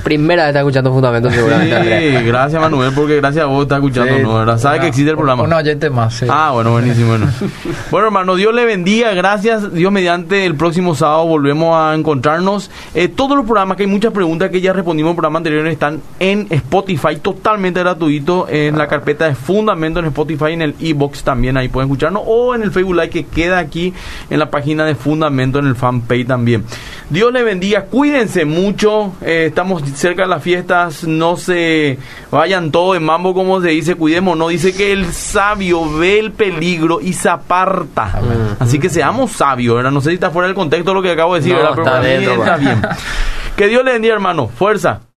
Primera vez está escuchando Fundamentos seguramente. Sí, gracias Manuel, porque gracias a vos estás escuchando, Sí. ¿no? ¿verdad? Sabe Una- que existe el programa. Un oyente más, sí. Ah, bueno, buenísimo. Bueno. bueno, hermano, Dios le bendiga. Gracias. Dios mediante el próximo sábado volvemos a encontrarnos. Eh, todos los programas, que hay muchas preguntas que ya respondimos en el programa anterior, están en Spotify, totalmente gratuito, en la carpeta de Fundamento en Spotify, en el e-box también, ahí pueden escucharnos, o en el Facebook Live que queda aquí en la página de Fundamento, en el fanpage también. Dios le bendiga. Cuídense mucho. eh, estamos cerca de las fiestas. No se vayan todos en mambo, como se dice. Cuidemos. No dice que el sabio ve el peligro y se aparta. Amén. Así que seamos sabios, ¿verdad? No sé si está fuera del contexto lo que acabo de decir, No, ¿verdad? Pero está mí bien. Que Dios le bendiga, hermano. Fuerza.